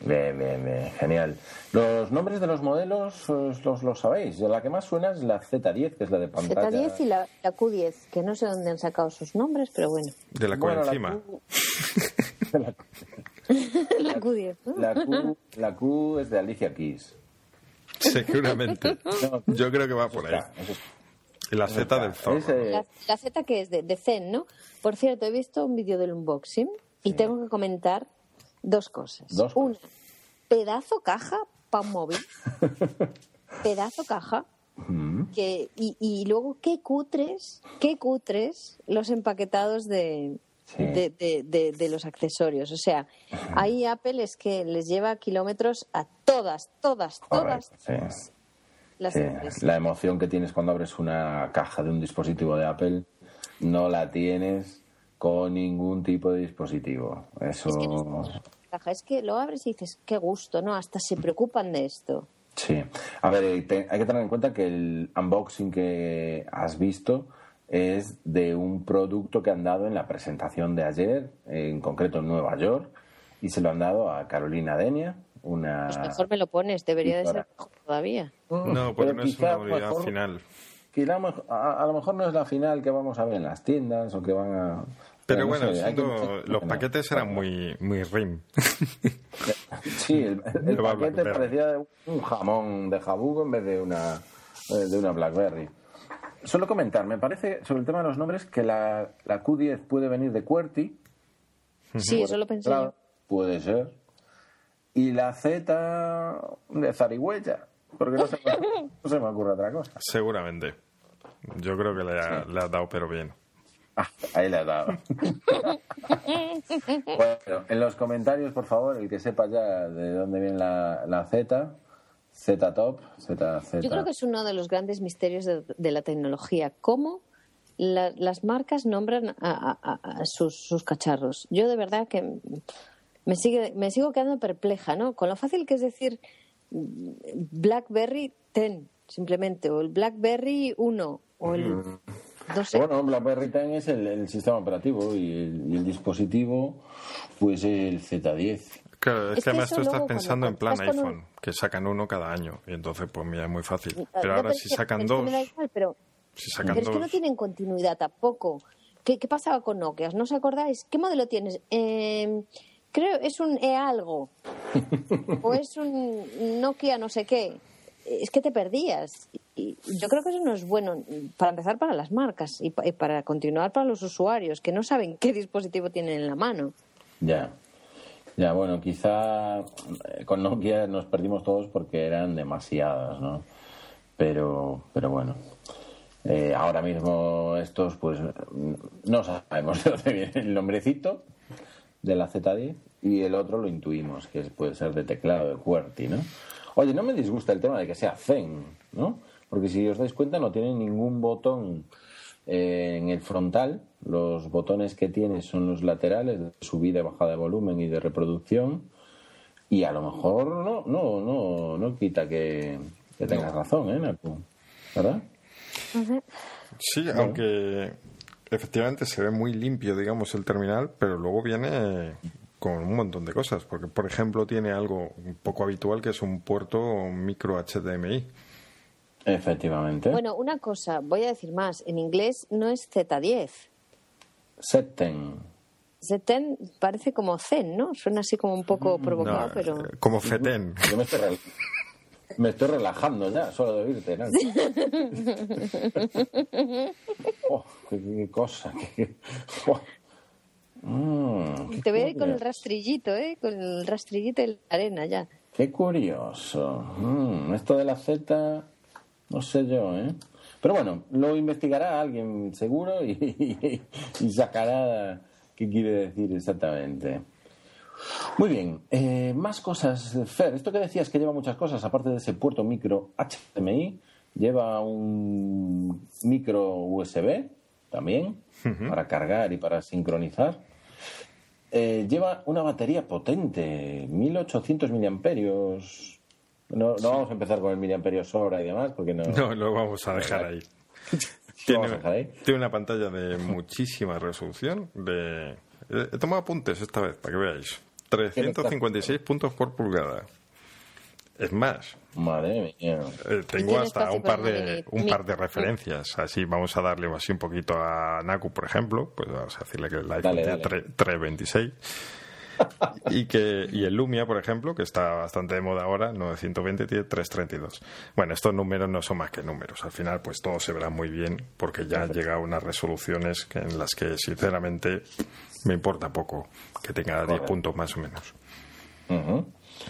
Speaker 1: Bien, bien, bien, genial. Los nombres de los modelos os- los, los sabéis. La que más suena es la Z10, que es la de pantalla.
Speaker 2: Z10 y la, la Q10, que no sé dónde han sacado sus nombres, pero bueno.
Speaker 3: De la
Speaker 1: Bueno, la
Speaker 3: encima.
Speaker 1: Q-
Speaker 2: la Q10, ¿no?
Speaker 1: La Q, la Q es de Alicia Keys.
Speaker 3: Seguramente. Yo creo que va por ahí.
Speaker 1: Está, es-
Speaker 3: la Z del zorro.
Speaker 1: es, eh,
Speaker 2: La, la Z que es de, de Zen, ¿no? Por cierto, he visto un vídeo del unboxing y tengo que comentar dos cosas.
Speaker 1: Dos
Speaker 2: Una, pedazo caja para un móvil. pedazo caja. Que, y, y luego, qué cutres, qué cutres los empaquetados de,
Speaker 1: Sí.
Speaker 2: de, de- de- de los accesorios. O sea, ahí Apple es que les lleva kilómetros a todas, todas, todas
Speaker 1: sí.
Speaker 2: las
Speaker 1: Sí, la emoción que tienes cuando abres una caja de un dispositivo de Apple no la tienes con ningún tipo de dispositivo. Eso,
Speaker 2: Es que no. Es que lo abres y dices, qué gusto, ¿no? Hasta se preocupan de esto.
Speaker 1: sí. A ver, eh, te- hay que tener en cuenta que el unboxing que has visto es de un producto que han dado en la presentación de ayer, en concreto en Nueva York, y se lo han dado a Carolina Denia, una...
Speaker 2: Pues mejor me lo pones, debería de ser mejor todavía.
Speaker 3: No, porque
Speaker 1: Pero
Speaker 3: no es una final.
Speaker 1: A lo mejor no es la final que vamos a ver en las tiendas o que van a...
Speaker 3: Pero
Speaker 1: no
Speaker 3: bueno,
Speaker 1: sé, que-
Speaker 3: los paquetes eran muy, muy rim.
Speaker 1: Sí, el, paquete parecía un jamón de jabugo en vez de una, eh, de una Blackberry. Solo comentar, me parece, sobre el tema de los nombres, que la, la Q10 puede venir de QWERTY.
Speaker 2: Sí, eso lo pensé
Speaker 1: Claro, Puede ser. Y la Z de Zarigüeya. Porque no se, me, no se me ocurre otra cosa.
Speaker 3: Seguramente. Yo creo que le ha, le ha dado, pero bien.
Speaker 1: Ah, ahí le has dado. bueno, en los comentarios, por favor, el que sepa ya de dónde viene la, la Z, Z top, Z, Z.
Speaker 2: Yo creo que es uno de los grandes misterios de, de la tecnología. ¿Cómo la- las marcas nombran a, a- a- a sus, sus cacharros? Yo de verdad que me, sigue, me sigo quedando perpleja, ¿no? Con lo fácil que es decir mm, BlackBerry 10, simplemente, o el BlackBerry 1, o el... No sé.
Speaker 1: Bueno, BlackBerry 10 es el, el sistema operativo y el, y el dispositivo, pues el Z10.
Speaker 3: Claro, es,
Speaker 2: Es
Speaker 3: que además tú estás pensando en plan
Speaker 2: un-
Speaker 3: iPhone, que sacan uno cada año. Y entonces, pues mira, es muy fácil.
Speaker 2: No,
Speaker 3: Pero ahora
Speaker 2: pero
Speaker 3: si sacan
Speaker 2: es que
Speaker 3: dos,
Speaker 2: igual, pero
Speaker 3: si sacan
Speaker 2: Pero es que no tienen continuidad tampoco. ¿Qué, qué pasaba con Nokia? ¿No os acordáis? ¿Qué modelo tienes? Eh, creo es un E algo. o es un Nokia no sé qué. Es que te perdías. Y yo creo que eso no es bueno, para empezar, para las marcas y, y para continuar para los usuarios, que no saben qué dispositivo tienen en la mano.
Speaker 1: Ya. Ya, bueno, quizá eh, con Nokia nos perdimos todos porque eran demasiadas, ¿no? Pero, pero bueno. Eh, ahora mismo estos, pues, no sabemos de dónde viene el nombrecito de la Z10 y el otro lo intuimos, que puede ser de teclado de QWERTY, ¿no? Oye, no me disgusta el tema de que sea Zen, ¿no? Porque si os dais cuenta no tiene ningún botón eh, en el frontal. Los botones que tiene son los laterales de subida y bajada de volumen y de reproducción. Y a lo mejor no, no, no, no quita que, que tengas razón, ¿eh, Naku? ¿Verdad?
Speaker 3: Sí, aunque efectivamente se ve muy limpio, digamos, el terminal, pero luego viene con un montón de cosas. Porque, por ejemplo, tiene algo un poco habitual que es un puerto micro HDMI.
Speaker 1: Efectivamente.
Speaker 2: Bueno, una cosa, voy a decir más. En inglés no es Z10.
Speaker 1: Setten.
Speaker 2: Z10 parece como Zen, ¿no? Suena así como un poco provocado,
Speaker 3: No,
Speaker 2: pero...
Speaker 3: eh, Como FETEN.
Speaker 1: Yo me estoy, rel- me estoy relajando ya, solo de oírte. ¿no? Oh, qué, qué cosa. qué- oh. Mm, qué
Speaker 2: Te veo ahí con el rastrillito, ¿eh? Con el rastrillito de la arena ya.
Speaker 1: Qué curioso. Mm, esto de la Z, no sé yo, ¿eh? Pero bueno, lo investigará alguien seguro y, y sacará qué quiere decir exactamente. Muy bien, eh, más cosas. Fer, esto que decías que lleva muchas cosas, aparte de ese puerto micro HDMI, lleva un micro USB también para cargar y para sincronizar. Eh, lleva una batería potente, 1800 miliamperios. No, no vamos a empezar con el miliamperios hora y demás, porque no.
Speaker 3: No, lo vamos a dejar ahí. Tiene,
Speaker 1: vamos a dejar ahí.
Speaker 3: tiene una pantalla de muchísima resolución. De... He tomado apuntes esta vez, para que veáis. 356 puntos por pulgada. Es más,
Speaker 1: Madre mía.
Speaker 3: eh, tengo hasta un par de un
Speaker 2: mi-
Speaker 3: par de referencias. Así vamos a darle así un poquito a Naku, por ejemplo. Pues vamos a decirle que el iPhone
Speaker 1: Dale,
Speaker 3: tiene
Speaker 1: dale.
Speaker 3: tre- 326. Y que y el Lumia, por ejemplo, que está bastante de moda ahora, 920 tiene 332. Bueno, estos números no son más que números. Al final, pues todo se verá muy bien porque ya llega a unas resoluciones que- en las que, sinceramente, me importa poco que tenga 10 puntos más o menos.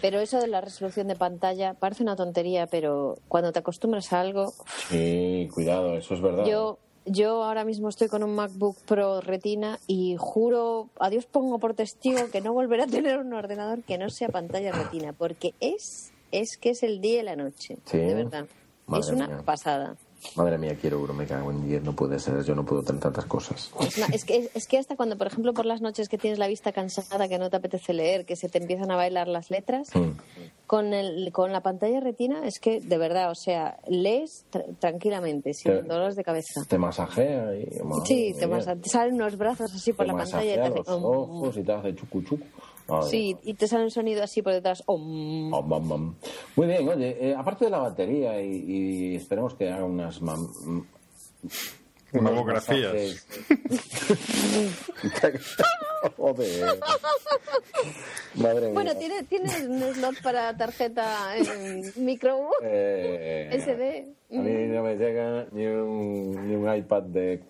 Speaker 2: Pero eso de la resolución de pantalla parece una tontería, pero cuando te acostumbras a algo,
Speaker 1: Sí, cuidado, eso es verdad.
Speaker 2: yo yo ahora mismo estoy con un MacBook Pro Retina y juro, a Dios pongo por testigo que no volveré a tener un ordenador que no sea pantalla Retina, porque es es que es el día y la noche,
Speaker 1: Sí.
Speaker 2: de verdad.
Speaker 1: Madre
Speaker 2: es una
Speaker 1: mía.
Speaker 2: pasada.
Speaker 1: Madre mía, quiero uno, me cago en 10, no puede ser, yo no puedo tener tantas cosas.
Speaker 2: Es, que, es que hasta cuando, por ejemplo, por las noches que tienes la vista cansada, que no te apetece leer, que se te empiezan a bailar las letras,
Speaker 1: Mm.
Speaker 2: con, el, con la pantalla retina es que, de verdad, o sea, lees tra- tranquilamente, sin
Speaker 1: Te-
Speaker 2: dolores de cabeza.
Speaker 1: Te masajea y...
Speaker 2: Sí, te,
Speaker 1: mía.
Speaker 2: masa- te salen unos brazos así por
Speaker 1: Te
Speaker 2: la pantalla y te
Speaker 1: masajea
Speaker 2: hace...
Speaker 1: los ojos y te hace chucu chucu.
Speaker 2: Sí, y te sale un sonido así por detrás. om.
Speaker 1: Bam, bam. Muy bien, oye, eh, aparte de la batería y, y esperemos que haga unas
Speaker 3: Mamografías.
Speaker 1: Joder. Madre mía.
Speaker 2: Bueno, tiene, tiene un slot para tarjeta en micro
Speaker 1: Eh,
Speaker 2: SD.
Speaker 1: A mí no me llega ni un, ni un iPad de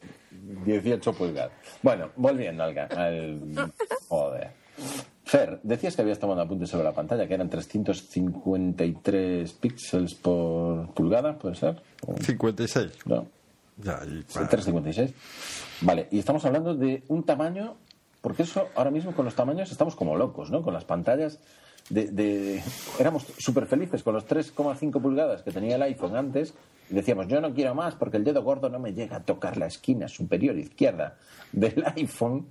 Speaker 1: 18 pulgadas. Bueno, volviendo al, al... Joder. Fer, decías que habías tomado apuntes sobre la pantalla, que eran 353 píxeles por pulgada, ¿puede ser? O-
Speaker 3: 56.
Speaker 1: No,
Speaker 3: Ya, y para-
Speaker 1: 356. Vale, y estamos hablando de un tamaño, porque eso ahora mismo con los tamaños estamos como locos, ¿no? Con las pantallas de... de- éramos súper felices con los 3,5 pulgadas que tenía el iPhone antes y decíamos, yo no quiero más porque el dedo gordo no me llega a tocar la esquina superior izquierda del iPhone.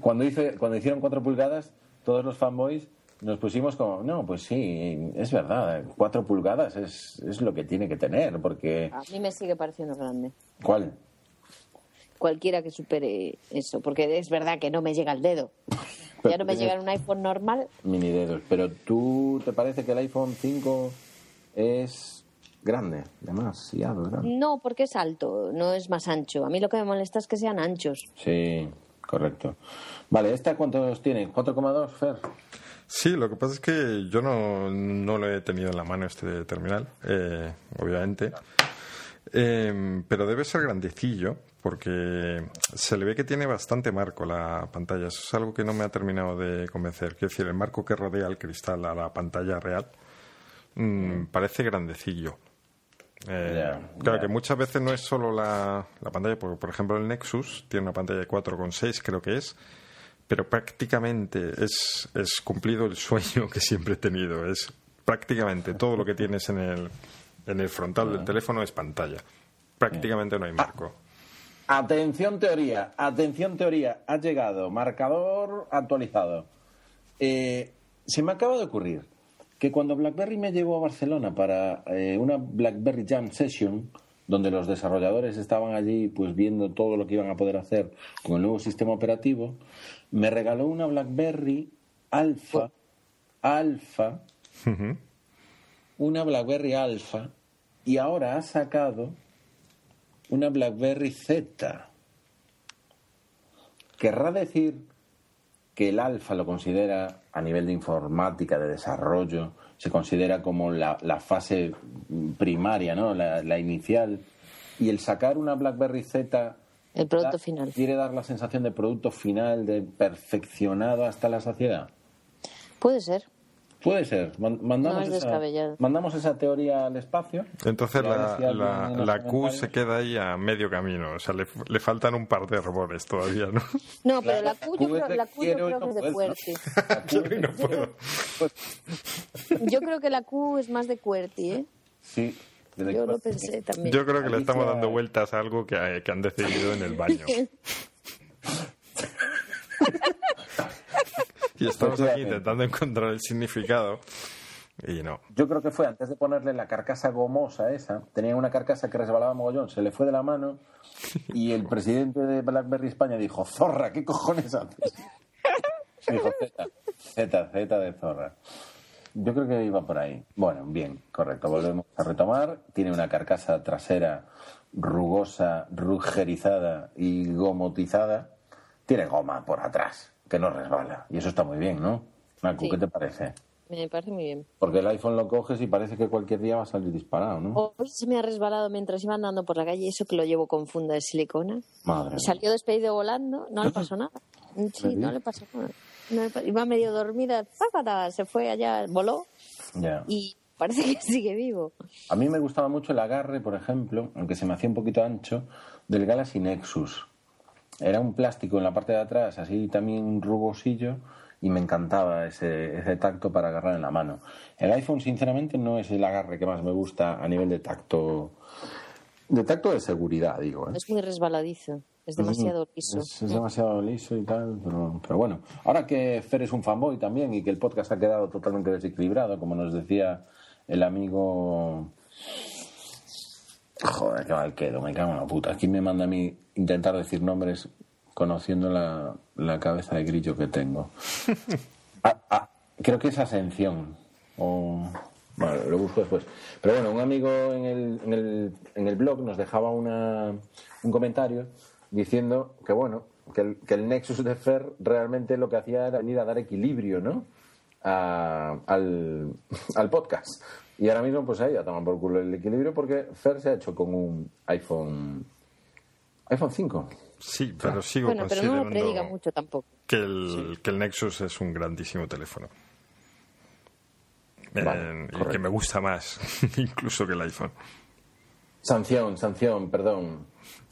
Speaker 1: Cuando, hice, cuando hicieron 4 pulgadas, todos los fanboys nos pusimos como, no, pues sí, es verdad, 4 pulgadas es, es lo que tiene que tener, porque...
Speaker 2: A mí me sigue pareciendo grande.
Speaker 1: ¿Cuál?
Speaker 2: Cualquiera que supere eso, porque es verdad que no me llega el dedo. Ya no me llega un iPhone normal.
Speaker 1: mini dedos. Pero tú te parece que el iPhone 5 es grande, demasiado grande.
Speaker 2: No, porque es alto, no es más ancho. A mí lo que me molesta es que sean anchos.
Speaker 1: Sí, correcto. Vale, ¿esta cuántos tiene? ¿4,2, Fer?
Speaker 3: Sí, lo que pasa es que yo no, no lo he tenido en la mano este terminal, eh, obviamente. Eh, pero debe ser grandecillo porque se le ve que tiene bastante marco la pantalla. Eso es algo que no me ha terminado de convencer. Quiero decir, el marco que rodea el cristal a la pantalla real mm, parece grandecillo. Eh, claro que muchas veces no es solo la, la pantalla, porque por ejemplo el Nexus tiene una pantalla de 4,6 creo que es, pero prácticamente es, es cumplido el sueño que siempre he tenido. Es prácticamente todo lo que tienes en el, en el frontal del teléfono es pantalla. Prácticamente no hay marco.
Speaker 1: Atención teoría, atención teoría, ha llegado, marcador actualizado. Eh, se me acaba de ocurrir que cuando BlackBerry me llevó a Barcelona para eh, una BlackBerry Jam Session, donde los desarrolladores estaban allí pues viendo todo lo que iban a poder hacer con el nuevo sistema operativo, me regaló una BlackBerry Alpha, Alpha, una BlackBerry Alpha y ahora ha sacado una BlackBerry Z. Querrá decir que el Alpha lo considera a nivel de informática, de desarrollo, se considera como la, la fase primaria, ¿no? La, la inicial. Y el sacar una BlackBerry Z
Speaker 2: El producto
Speaker 1: da-
Speaker 2: final.
Speaker 1: quiere dar la sensación de producto final, de perfeccionado hasta la saciedad.
Speaker 2: Puede ser.
Speaker 1: Puede ser. Man- Mandamos,
Speaker 2: No es
Speaker 1: esa,
Speaker 2: descabellado.
Speaker 1: mandamos esa teoría al espacio.
Speaker 3: Entonces la,
Speaker 1: si
Speaker 3: la, la Q se queda ahí a medio camino. O sea, le, le faltan un par de errores todavía, ¿no?
Speaker 2: No, pero la Q yo creo, la Q yo
Speaker 1: no
Speaker 2: que es de
Speaker 3: y no puedo.
Speaker 2: Yo creo que la Q es más de QWERTY, ¿eh?
Speaker 1: Sí.
Speaker 2: Yo lo pensé también.
Speaker 3: Yo creo que le estamos dando vueltas a algo que, que han decidido en el baño. Y estamos aquí intentando encontrar el significado. Y no.
Speaker 1: Yo creo que fue antes de ponerle la carcasa gomosa esa, tenía una carcasa que resbalaba mogollón, se le fue de la mano y el presidente de BlackBerry España dijo, zorra, ¿qué cojones haces? Dijo Z, Z, Z de zorra. Yo creo que iba por ahí. Bueno, bien, correcto. Volvemos a retomar. Tiene una carcasa trasera rugosa, rugerizada y gomotizada. Tiene goma por atrás, que no resbala. Y eso está muy bien, ¿no? Naku,
Speaker 2: Sí.
Speaker 1: ¿qué te parece?
Speaker 2: Me parece muy bien.
Speaker 1: Porque el iPhone lo coges y parece que cualquier día va a salir disparado, ¿no?
Speaker 2: Hoy se me ha resbalado mientras iba andando por la calle, eso que lo llevo con funda de silicona.
Speaker 1: Madre mía.
Speaker 2: Salió despedido volando, no le pasó nada. Sí, no le pasó nada. No le Iba medio dormida, ¡pácata! se fue allá, voló
Speaker 1: Ya.
Speaker 2: y parece que sigue vivo.
Speaker 1: A mí me gustaba mucho el agarre, por ejemplo, aunque se me hacía un poquito ancho, del Galaxy Nexus. Era un plástico en la parte de atrás, así también rugosillo, y me encantaba ese, ese tacto para agarrar en la mano. El iPhone, sinceramente, no es el agarre que más me gusta a nivel de tacto. De tacto de seguridad, digo. ¿eh?
Speaker 2: Es muy resbaladizo, es demasiado liso.
Speaker 1: Es, es demasiado liso y tal, pero, pero bueno. Ahora que Fer es un fanboy también y que el podcast ha quedado totalmente desequilibrado, como nos decía el amigo. Joder, qué mal quedo, me cago en la puta. Aquí me manda a mí intentar decir nombres conociendo la, la cabeza de grillo que tengo. Ah, ah, creo que es Ascensión. O... Bueno, lo busco después. Pero bueno, un amigo en el, en el, en el blog nos dejaba una, un comentario diciendo que bueno, que el, que el Nexus de Fer realmente lo que hacía era venir a dar equilibrio, ¿no? A- al, al podcast. Y ahora mismo, pues ahí ya toman por culo el equilibrio porque Fer se ha hecho con un iPhone. iPhone 5.
Speaker 3: Sí, pero sigo
Speaker 2: Bueno, pero no lo
Speaker 3: considerando
Speaker 2: prediga mucho tampoco.
Speaker 3: que el, que el Nexus es un grandísimo teléfono. Eh,
Speaker 1: Vale,
Speaker 3: y que me gusta más incluso que el iPhone.
Speaker 1: Sanción, sanción, perdón.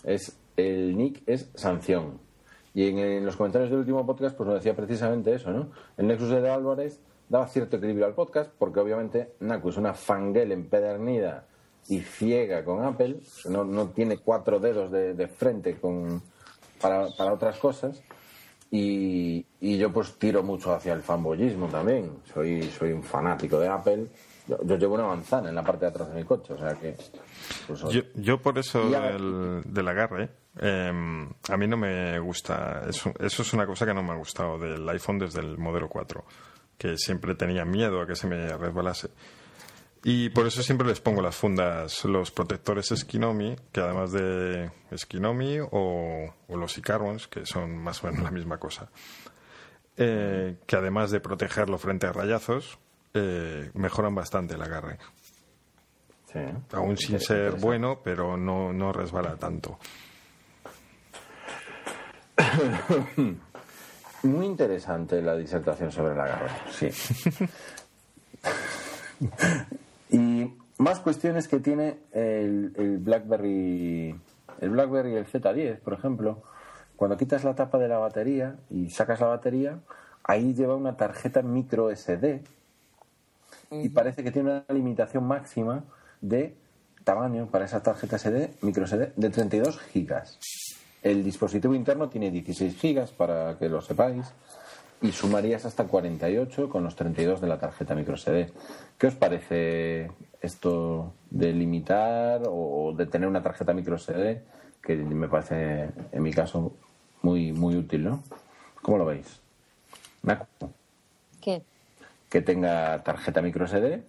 Speaker 1: Es, el nick es sanción. Y en, en los comentarios del último podcast, pues nos decía precisamente eso, ¿no? El Nexus de Álvarez daba cierto equilibrio al podcast, porque obviamente Naku es una fanguel empedernida y ciega con Apple, no, no tiene cuatro dedos de, de frente con, para, para otras cosas. Y, y yo pues tiro mucho hacia el fanboyismo también. Soy, soy un fanático de Apple. Yo, yo llevo una manzana en la parte de atrás de mi coche, o sea que... pues,
Speaker 3: Yo, yo por eso del, del agarre, eh, a mí no me gusta, eso, eso es una cosa que no me ha gustado del iPhone desde el modelo 4, que siempre tenía miedo a que se me resbalase. Y por eso siempre les pongo las fundas, los protectores Skinomi, que además de Skinomi o, o los Icarons, que son más o menos la misma cosa, eh, que además de protegerlo frente a rayazos, eh, mejoran bastante el agarre.
Speaker 1: sí,
Speaker 3: Aún sin ser bueno, pero no, no resbala tanto.
Speaker 1: Muy interesante la disertación sobre la garra, sí. y más cuestiones que tiene el, el BlackBerry, el BlackBerry el Z10, por ejemplo. Cuando quitas la tapa de la batería y sacas la batería, ahí lleva una tarjeta micro SD y parece que tiene una limitación máxima de tamaño para esa tarjeta SD, micro SD, de 32 gigas. El dispositivo interno tiene 16 gigas, para que lo sepáis, y sumarías hasta 48 con los 32 de la tarjeta micro SD. ¿Qué os parece esto de limitar o de tener una tarjeta micro SD? Que me parece, en mi caso, muy, muy útil, ¿no? ¿Cómo lo veis?
Speaker 2: ¿Qué?
Speaker 1: que tenga tarjeta micro SD.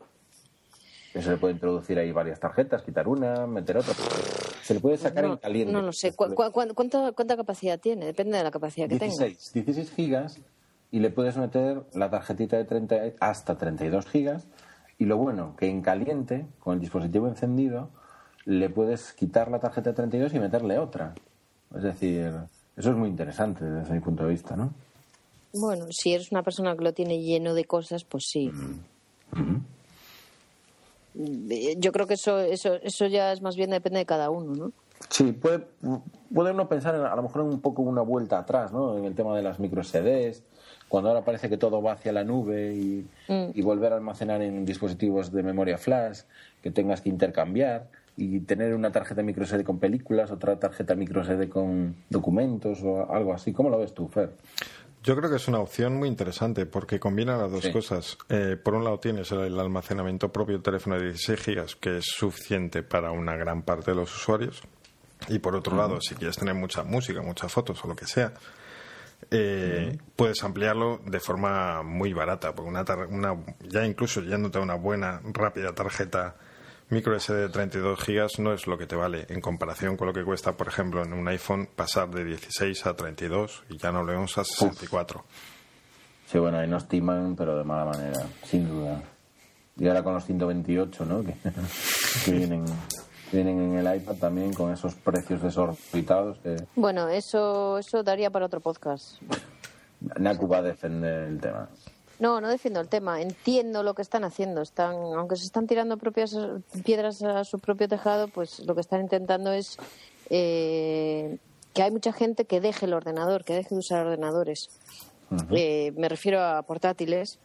Speaker 1: Que se le puede introducir ahí varias tarjetas, quitar una, meter otra. Se le puede sacar
Speaker 2: No,
Speaker 1: en caliente.
Speaker 2: no lo sé. ¿Cu- cu- cu- cuánto- ¿Cuánta capacidad tiene? Depende de la capacidad que tenga.
Speaker 1: 16, 16 gigas y le puedes meter la tarjetita de 30 hasta 32 gigas. Y lo bueno, que en caliente, con el dispositivo encendido, le puedes quitar la tarjeta de 32 y meterle otra. Es decir, eso es muy interesante desde mi punto de vista, ¿no?
Speaker 2: Bueno, si eres una persona que lo tiene lleno de cosas, pues sí. Eh, Yo creo que eso, eso, eso ya es más bien depende de cada uno, ¿no?
Speaker 1: Sí, puede, puede uno pensar en, a lo mejor en un poco una vuelta atrás, ¿no? En el tema de las micro CDs, cuando ahora parece que todo va hacia la nube y, y volver a almacenar en dispositivos de memoria flash que tengas que intercambiar y tener una tarjeta micro SD con películas, otra tarjeta micro SD con documentos o algo así. ¿Cómo lo ves tú, Fer?
Speaker 3: Yo creo que es una opción muy interesante porque combina las dos
Speaker 1: Sí.
Speaker 3: cosas. Eh, por un lado tienes el, almacenamiento propio del teléfono de 16 gigas, que es suficiente para una gran parte de los usuarios. Y por otro lado, si quieres tener mucha música, muchas fotos o lo que sea, eh, puedes ampliarlo de forma muy barata, porque una, una ya incluso yéndote a una buena, rápida tarjeta micro SD de 32 gigas no es lo que te vale en comparación con lo que cuesta, por ejemplo, en un iPhone pasar de 16 a 32 y ya no vemos a 64.
Speaker 1: Sí, bueno, ahí nos timan, pero de mala manera, sin duda. Y ahora con los 128, ¿no? Que, vienen, vienen en el iPad también con esos precios desorbitados.
Speaker 2: Bueno, eso, eso daría para otro podcast.
Speaker 1: Naku va a defender el tema.
Speaker 2: No, no defiendo el tema. Entiendo lo que están haciendo. Están, aunque se están tirando propias piedras a su propio tejado, pues lo que están intentando es eh, que hay mucha gente que deje el ordenador, que deje de usar ordenadores. Eh, me refiero a portátiles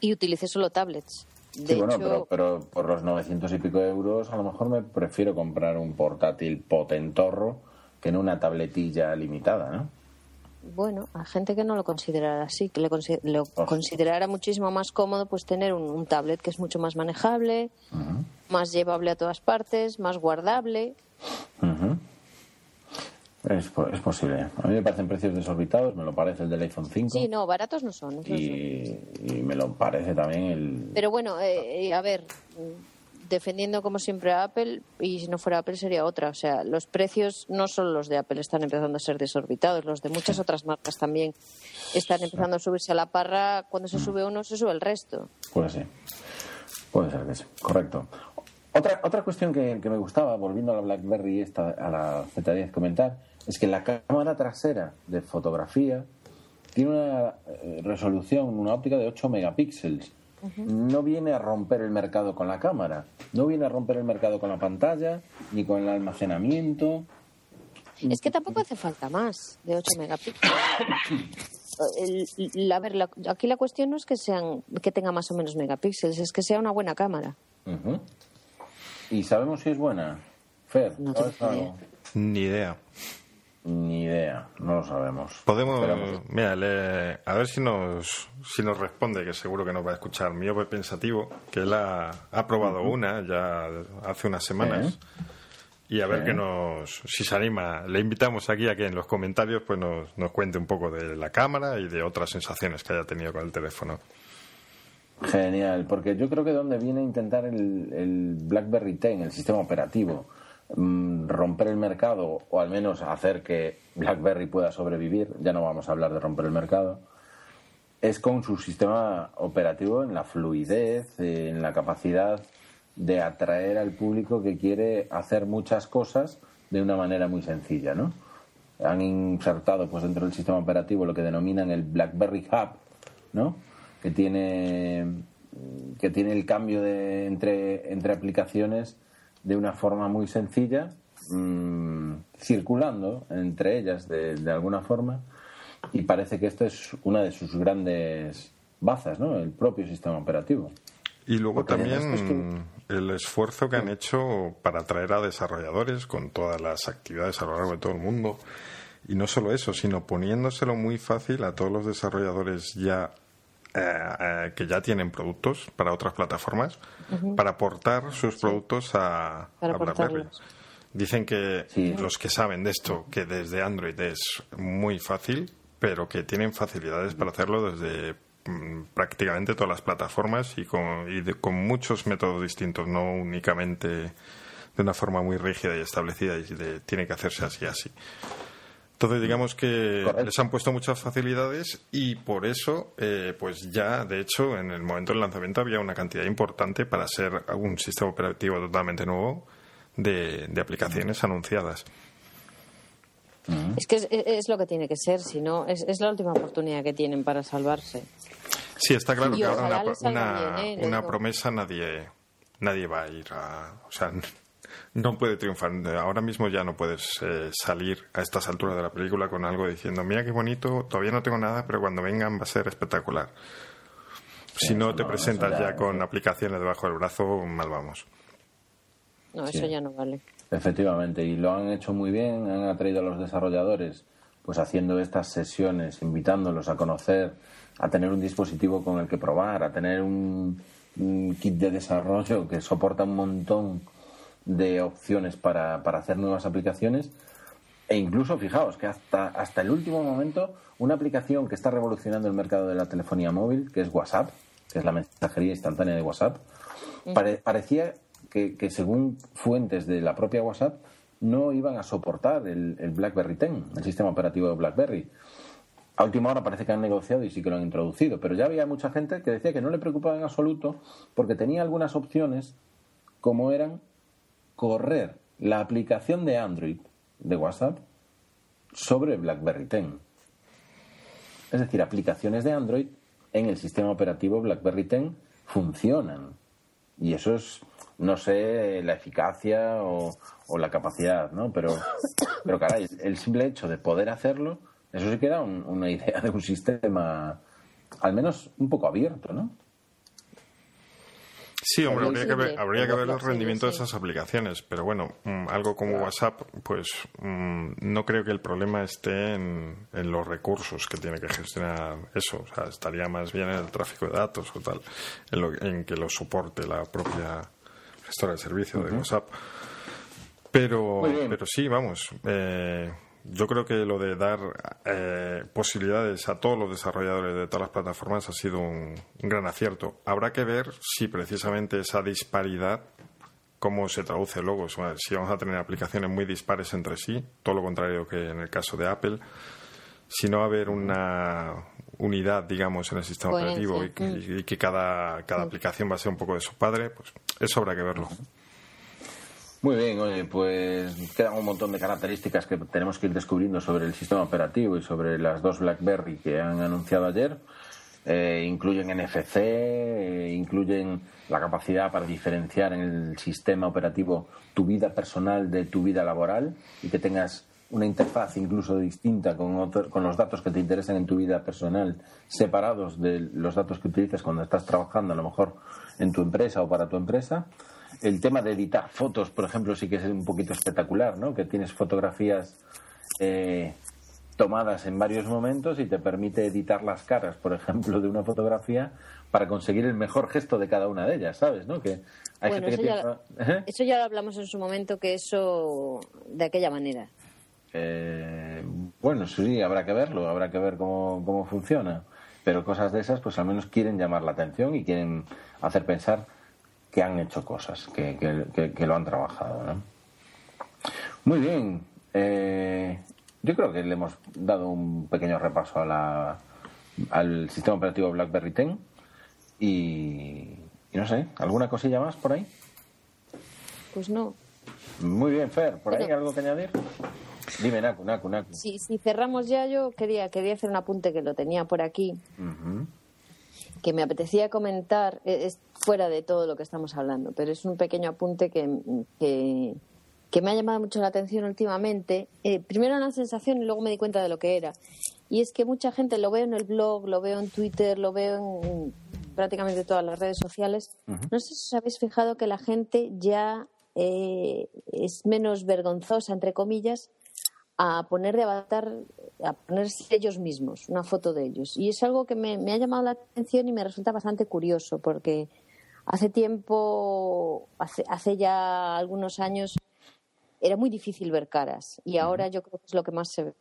Speaker 2: y utilice solo tablets.
Speaker 1: sí, bueno, pero, pero, por los 900 y pico euros a lo mejor me prefiero comprar un portátil potentorro que no una tabletilla limitada, ¿no?
Speaker 2: Bueno, a gente que no lo considerara así, que le lo considerara muchísimo más cómodo pues tener un, tablet que es mucho más manejable, más llevable a todas partes, más guardable.
Speaker 1: es, posible. A mí me parecen precios desorbitados, me lo parece el del iPhone 5.
Speaker 2: Sí, no, baratos no son.
Speaker 1: Y, me lo parece también el...
Speaker 2: Pero bueno, eh, a ver, defendiendo como siempre a Apple y si no fuera Apple sería otra. O sea, los precios no solo los de Apple están empezando a ser desorbitados, los de muchas otras marcas también están empezando a subirse a la parra. Cuando se sube uno, se sube el resto.
Speaker 1: Puede ser. Puede ser que sí. Correcto. Otra, otra cuestión que, me gustaba, volviendo a la BlackBerry esta, a la Z10 comentar, es que la cámara trasera de fotografía tiene una eh, resolución, una óptica de 8 megapíxeles no viene a romper el mercado con la cámara, no viene a romper el mercado con la pantalla, ni con el almacenamiento.
Speaker 2: Es que tampoco hace falta más de 8 megapíxeles. a ver, aquí la cuestión no es que sean que tenga más o menos megapíxeles, es que sea una buena cámara.
Speaker 1: ¿Y sabemos si es buena? Fer,
Speaker 2: no
Speaker 3: Ni idea.
Speaker 1: Ni idea, no lo sabemos.
Speaker 3: Podemos, mira, a ver si nos, si nos responde, que seguro que nos va a escuchar. Miope Pensativo, que él ha, probado una ya hace unas semanas. Y a ver que nos, si se anima, le invitamos aquí a que en los comentarios pues nos, nos cuente un poco de la cámara y de otras sensaciones que haya tenido con el teléfono.
Speaker 1: Genial, porque yo creo que donde viene a intentar el, el BlackBerry 10, el sistema operativo, Mm, romper el mercado o al menos hacer que BlackBerry pueda sobrevivir, ya no vamos a hablar de romper el mercado, es con su sistema operativo en la fluidez, en la capacidad de atraer al público que quiere hacer muchas cosas de una manera muy sencilla, ¿no? Han insertado pues dentro del sistema operativo lo que denominan el BlackBerry Hub, ¿no? Que tiene que tiene el cambio de entre entre aplicaciones de una forma muy sencilla, mm, circulando entre ellas de, de, alguna forma, y parece que esto es una de sus grandes bazas, ¿no? El propio sistema operativo.
Speaker 3: Y luego también el esfuerzo que han hecho para atraer a desarrolladores con todas las actividades a lo largo de todo el mundo. Y no solo eso, sino poniéndoselo muy fácil a todos los desarrolladores ya eh, eh, que ya tienen productos para otras plataformas para aportar sus productos a, BlackBerry. Dicen que los que saben de esto, que desde Android es muy fácil, pero que tienen facilidades para hacerlo desde mm, prácticamente todas las plataformas y con, y con muchos métodos distintos, no únicamente de una forma muy rígida y establecida y de tiene que hacerse así así. Entonces, digamos que les han puesto muchas facilidades y por eso, eh, pues ya, de hecho, en el momento del lanzamiento había una cantidad importante para ser un sistema operativo totalmente nuevo de, aplicaciones anunciadas.
Speaker 2: Es que es, lo que tiene que ser, si no, es, la última oportunidad que tienen para salvarse.
Speaker 3: Sí, está claro que ahora una, ¿eh? una promesa nadie, nadie va a ir a. O sea, no puede triunfar. Ahora mismo ya no puedes eh, salir a estas alturas de la película con algo diciendo, mira qué bonito, todavía no tengo nada, pero cuando vengan va a ser espectacular. si no te presentas ya, con aplicaciones debajo del brazo, mal vamos.
Speaker 2: No, eso ya no vale.
Speaker 1: Efectivamente, y lo han hecho muy bien, han atraído a los desarrolladores, pues haciendo estas sesiones, invitándolos a conocer, a tener un dispositivo con el que probar, a tener un kit de desarrollo que soporta un montón de opciones para, para hacer nuevas aplicaciones E incluso, fijaos, que hasta, hasta el último momento, una aplicación que está revolucionando el mercado de la telefonía móvil, que es WhatsApp, que es la mensajería instantánea de WhatsApp, parecía que, según fuentes de la propia WhatsApp, no iban a soportar el, el BlackBerry 10, el sistema operativo de BlackBerry. A última hora parece que han negociado y sí que lo han introducido, pero ya había mucha gente que decía que no le preocupaba en absoluto porque tenía algunas opciones como eran correr la aplicación de Android de WhatsApp sobre BlackBerry 10. Es decir, aplicaciones de Android en el sistema operativo BlackBerry 10 funcionan. Y eso es, no sé, la eficacia o, la capacidad, ¿no? Pero, pero caray, el simple hecho de poder hacerlo eso sí que da una idea de un sistema, al menos un poco abierto, ¿no?
Speaker 3: Sí, hombre, habría que ver, habría que ver el rendimiento de esas aplicaciones, pero bueno, mm, algo como WhatsApp, pues mm, no creo que el problema esté en, los recursos que tiene que gestionar eso, o sea, estaría más bien en el tráfico de datos o tal, en, en que lo soporte la propia gestora de servicio de WhatsApp. Pero, pero sí, vamos, eh, yo creo que lo de dar eh, posibilidades a todos los desarrolladores de todas las plataformas ha sido un, gran acierto. Habrá que ver si precisamente esa disparidad, cómo se traduce luego. Si vamos a tener aplicaciones muy dispares entre sí, todo lo contrario que en el caso de Apple, si no va a haber una unidad, digamos, en el sistema operativo y que, cada, cada aplicación va a ser un poco de su padre, pues eso habrá que verlo.
Speaker 1: Muy bien, oye, pues quedan un montón de características que tenemos que ir descubriendo sobre el sistema operativo y sobre las dos BlackBerry que han anunciado ayer. Eh, incluyen NFC, eh, incluyen la capacidad para diferenciar en el sistema operativo tu vida personal de tu vida laboral y que tengas una interfaz incluso distinta con, con los datos que te interesan en tu vida personal, separados de los datos que utilizas cuando estás trabajando a lo mejor en tu empresa o para tu empresa el tema de editar fotos, por ejemplo, sí que es un poquito espectacular, ¿no? Que tienes fotografías eh, tomadas en varios momentos y te permite editar las caras, por ejemplo, de una fotografía para conseguir el mejor gesto de cada una de ellas, ¿sabes? ¿no? Que
Speaker 2: bueno, eso, ya, ¿Eh? eso, ya, lo hablamos en su momento, que eso de aquella manera.
Speaker 1: Eh, bueno, sí, habrá que verlo, habrá que ver cómo, cómo funciona. Pero cosas de esas, pues al menos quieren llamar la atención y quieren hacer pensar que han hecho cosas, que, que, lo han trabajado. ¿no? Muy bien. Eh, yo creo que le hemos dado un pequeño repaso a la, al sistema operativo BlackBerry 10 y, no sé, ¿alguna cosilla más por ahí?
Speaker 2: Pues no.
Speaker 1: Muy bien, Fer, ¿por ahí algo que añadir? Dime, Naku, Naku, Naku.
Speaker 2: Si, si cerramos ya, yo quería, quería hacer un apunte que lo tenía por aquí que me apetecía comentar, e, es fuera de todo lo que estamos hablando, pero es un pequeño apunte que, que, me ha llamado mucho la atención últimamente. Eh, primero una sensación y luego me di cuenta de lo que era. Y es que mucha gente lo veo en el blog, lo veo en Twitter, lo veo en prácticamente todas las redes sociales. No sé si os habéis fijado que la gente ya eh, es menos vergonzosa, entre comillas, a poner de avatar, a ponerse ellos mismos, una foto de ellos. Y es algo que me, ha llamado la atención y me resulta bastante curioso, porque hace tiempo, hace, hace ya algunos años, era muy difícil ver caras y ahora yo creo que es lo que más se ve.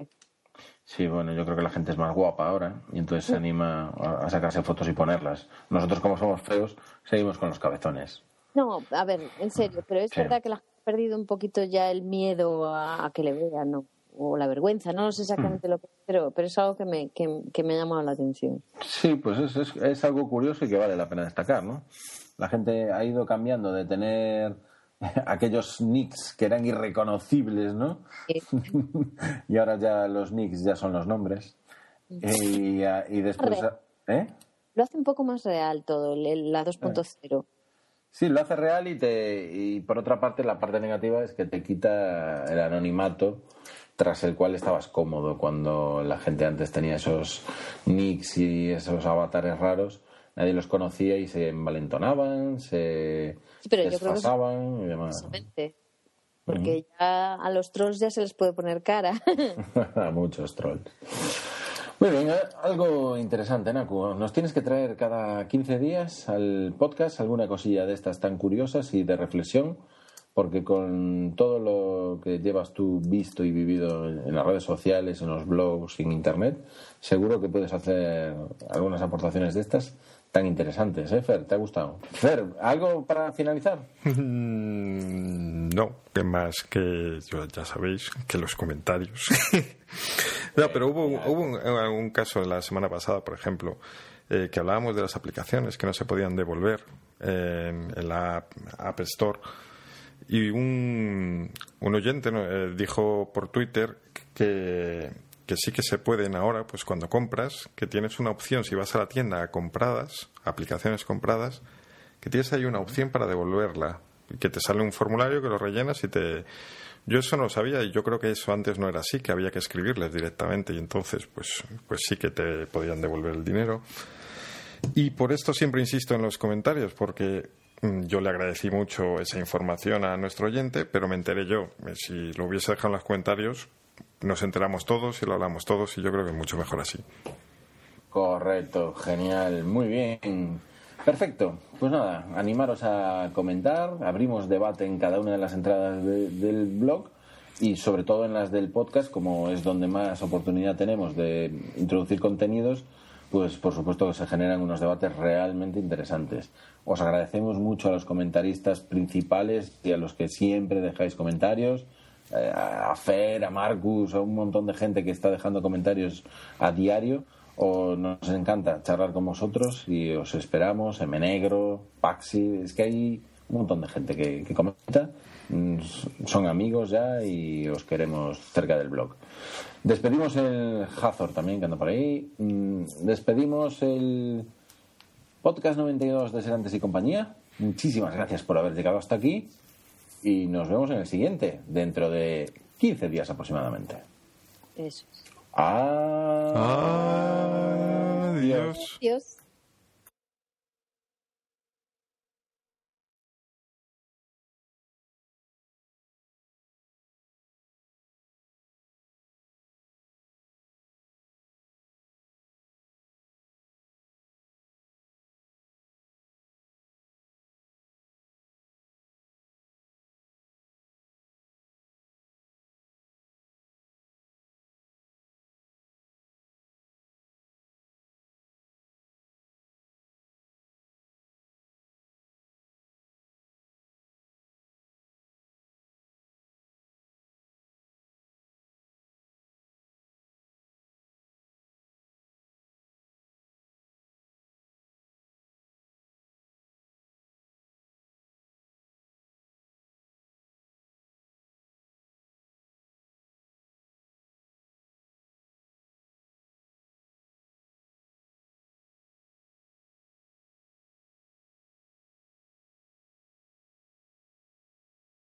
Speaker 1: Sí, bueno, yo creo que la gente es más guapa ahora y entonces se anima a sacarse fotos y ponerlas. Nosotros, como somos feos, seguimos con los cabezones.
Speaker 2: No, a ver, en serio, pero es verdad que la gente ha perdido un poquito ya el miedo a que le vean, ¿no? o la vergüenza, no sé exactamente mm. lo que pero, pero es algo que me, que, me ha llamado la atención.
Speaker 1: Sí, pues es, es, es, algo curioso y que vale la pena destacar, ¿no? La gente ha ido cambiando de tener aquellos nicks que eran irreconocibles, ¿no? y ahora ya los nicks ya son los nombres. Y, y después... ¿eh?
Speaker 2: Lo hace un poco más real todo, la 2.0.
Speaker 1: Sí, lo hace real y, te, y por otra parte la parte negativa es que te quita el anonimato tras el cual estabas cómodo cuando la gente antes tenía esos nicks y esos avatares raros. Nadie los conocía y se envalentonaban, se sí, pero y demás.
Speaker 2: Porque ya a los trolls ya se les puede poner cara.
Speaker 1: a muchos trolls. Muy bien, eh, algo interesante, Naku. Nos tienes que traer cada 15 días al podcast alguna cosilla de estas tan curiosas y de reflexión porque con todo lo que llevas tú visto y vivido en las redes sociales, en los blogs, en Internet, seguro que puedes hacer algunas aportaciones de estas tan interesantes, ¿eh, Fer? ¿Te ha gustado? Fer, ¿algo para finalizar?
Speaker 3: Mm, no, que más que ya sabéis que los comentarios. no, pero hubo, hubo un, caso la semana pasada, por ejemplo, eh, que hablábamos de las aplicaciones que no se podían devolver en, la App Store. Y un, un oyente eh, dijo por Twitter que, que sí que se pueden ahora, pues cuando compras, que tienes una opción, si vas a la tienda a compradas, aplicaciones compradas, que tienes ahí una opción para devolverla, y que te sale un formulario que lo rellenas y te... Yo eso no lo sabía y yo creo que eso antes no era así, que había que escribirles directamente y entonces pues, pues sí que te podían devolver el dinero. Y por esto siempre insisto en los comentarios, porque mm, yo le agradecí mucho esa información a nuestro oyente, pero me enteré yo. Si lo hubiese dejado en los comentarios, nos enteramos todos y lo hablamos todos y yo creo que es mucho mejor así.
Speaker 1: Correcto, genial, muy bien. Perfecto, pues nada, animaros a comentar, abrimos debate en cada una de las entradas del blog y sobre todo en las del podcast, como es donde más oportunidad tenemos de introducir contenidos, pues por supuesto que se generan unos debates realmente interesantes. Os agradecemos mucho a los comentaristas principales y a los que siempre dejáis comentarios a Fer, a Marcus, a un montón de gente que está dejando comentarios a diario. O nos encanta charlar con vosotros y os esperamos, M Negro, Paxi, es que hay un montón de gente que, que comenta, mm, son amigos ya y os queremos cerca del blog. Despedimos el Hazor también, que anda por ahí. Mm, despedimos el podcast 92 de Serantes y compañía. Muchísimas gracias por haber llegado hasta aquí y nos vemos en el siguiente, dentro de 15 días aproximadamente.
Speaker 2: Eso.
Speaker 3: Adiós.
Speaker 2: Adiós.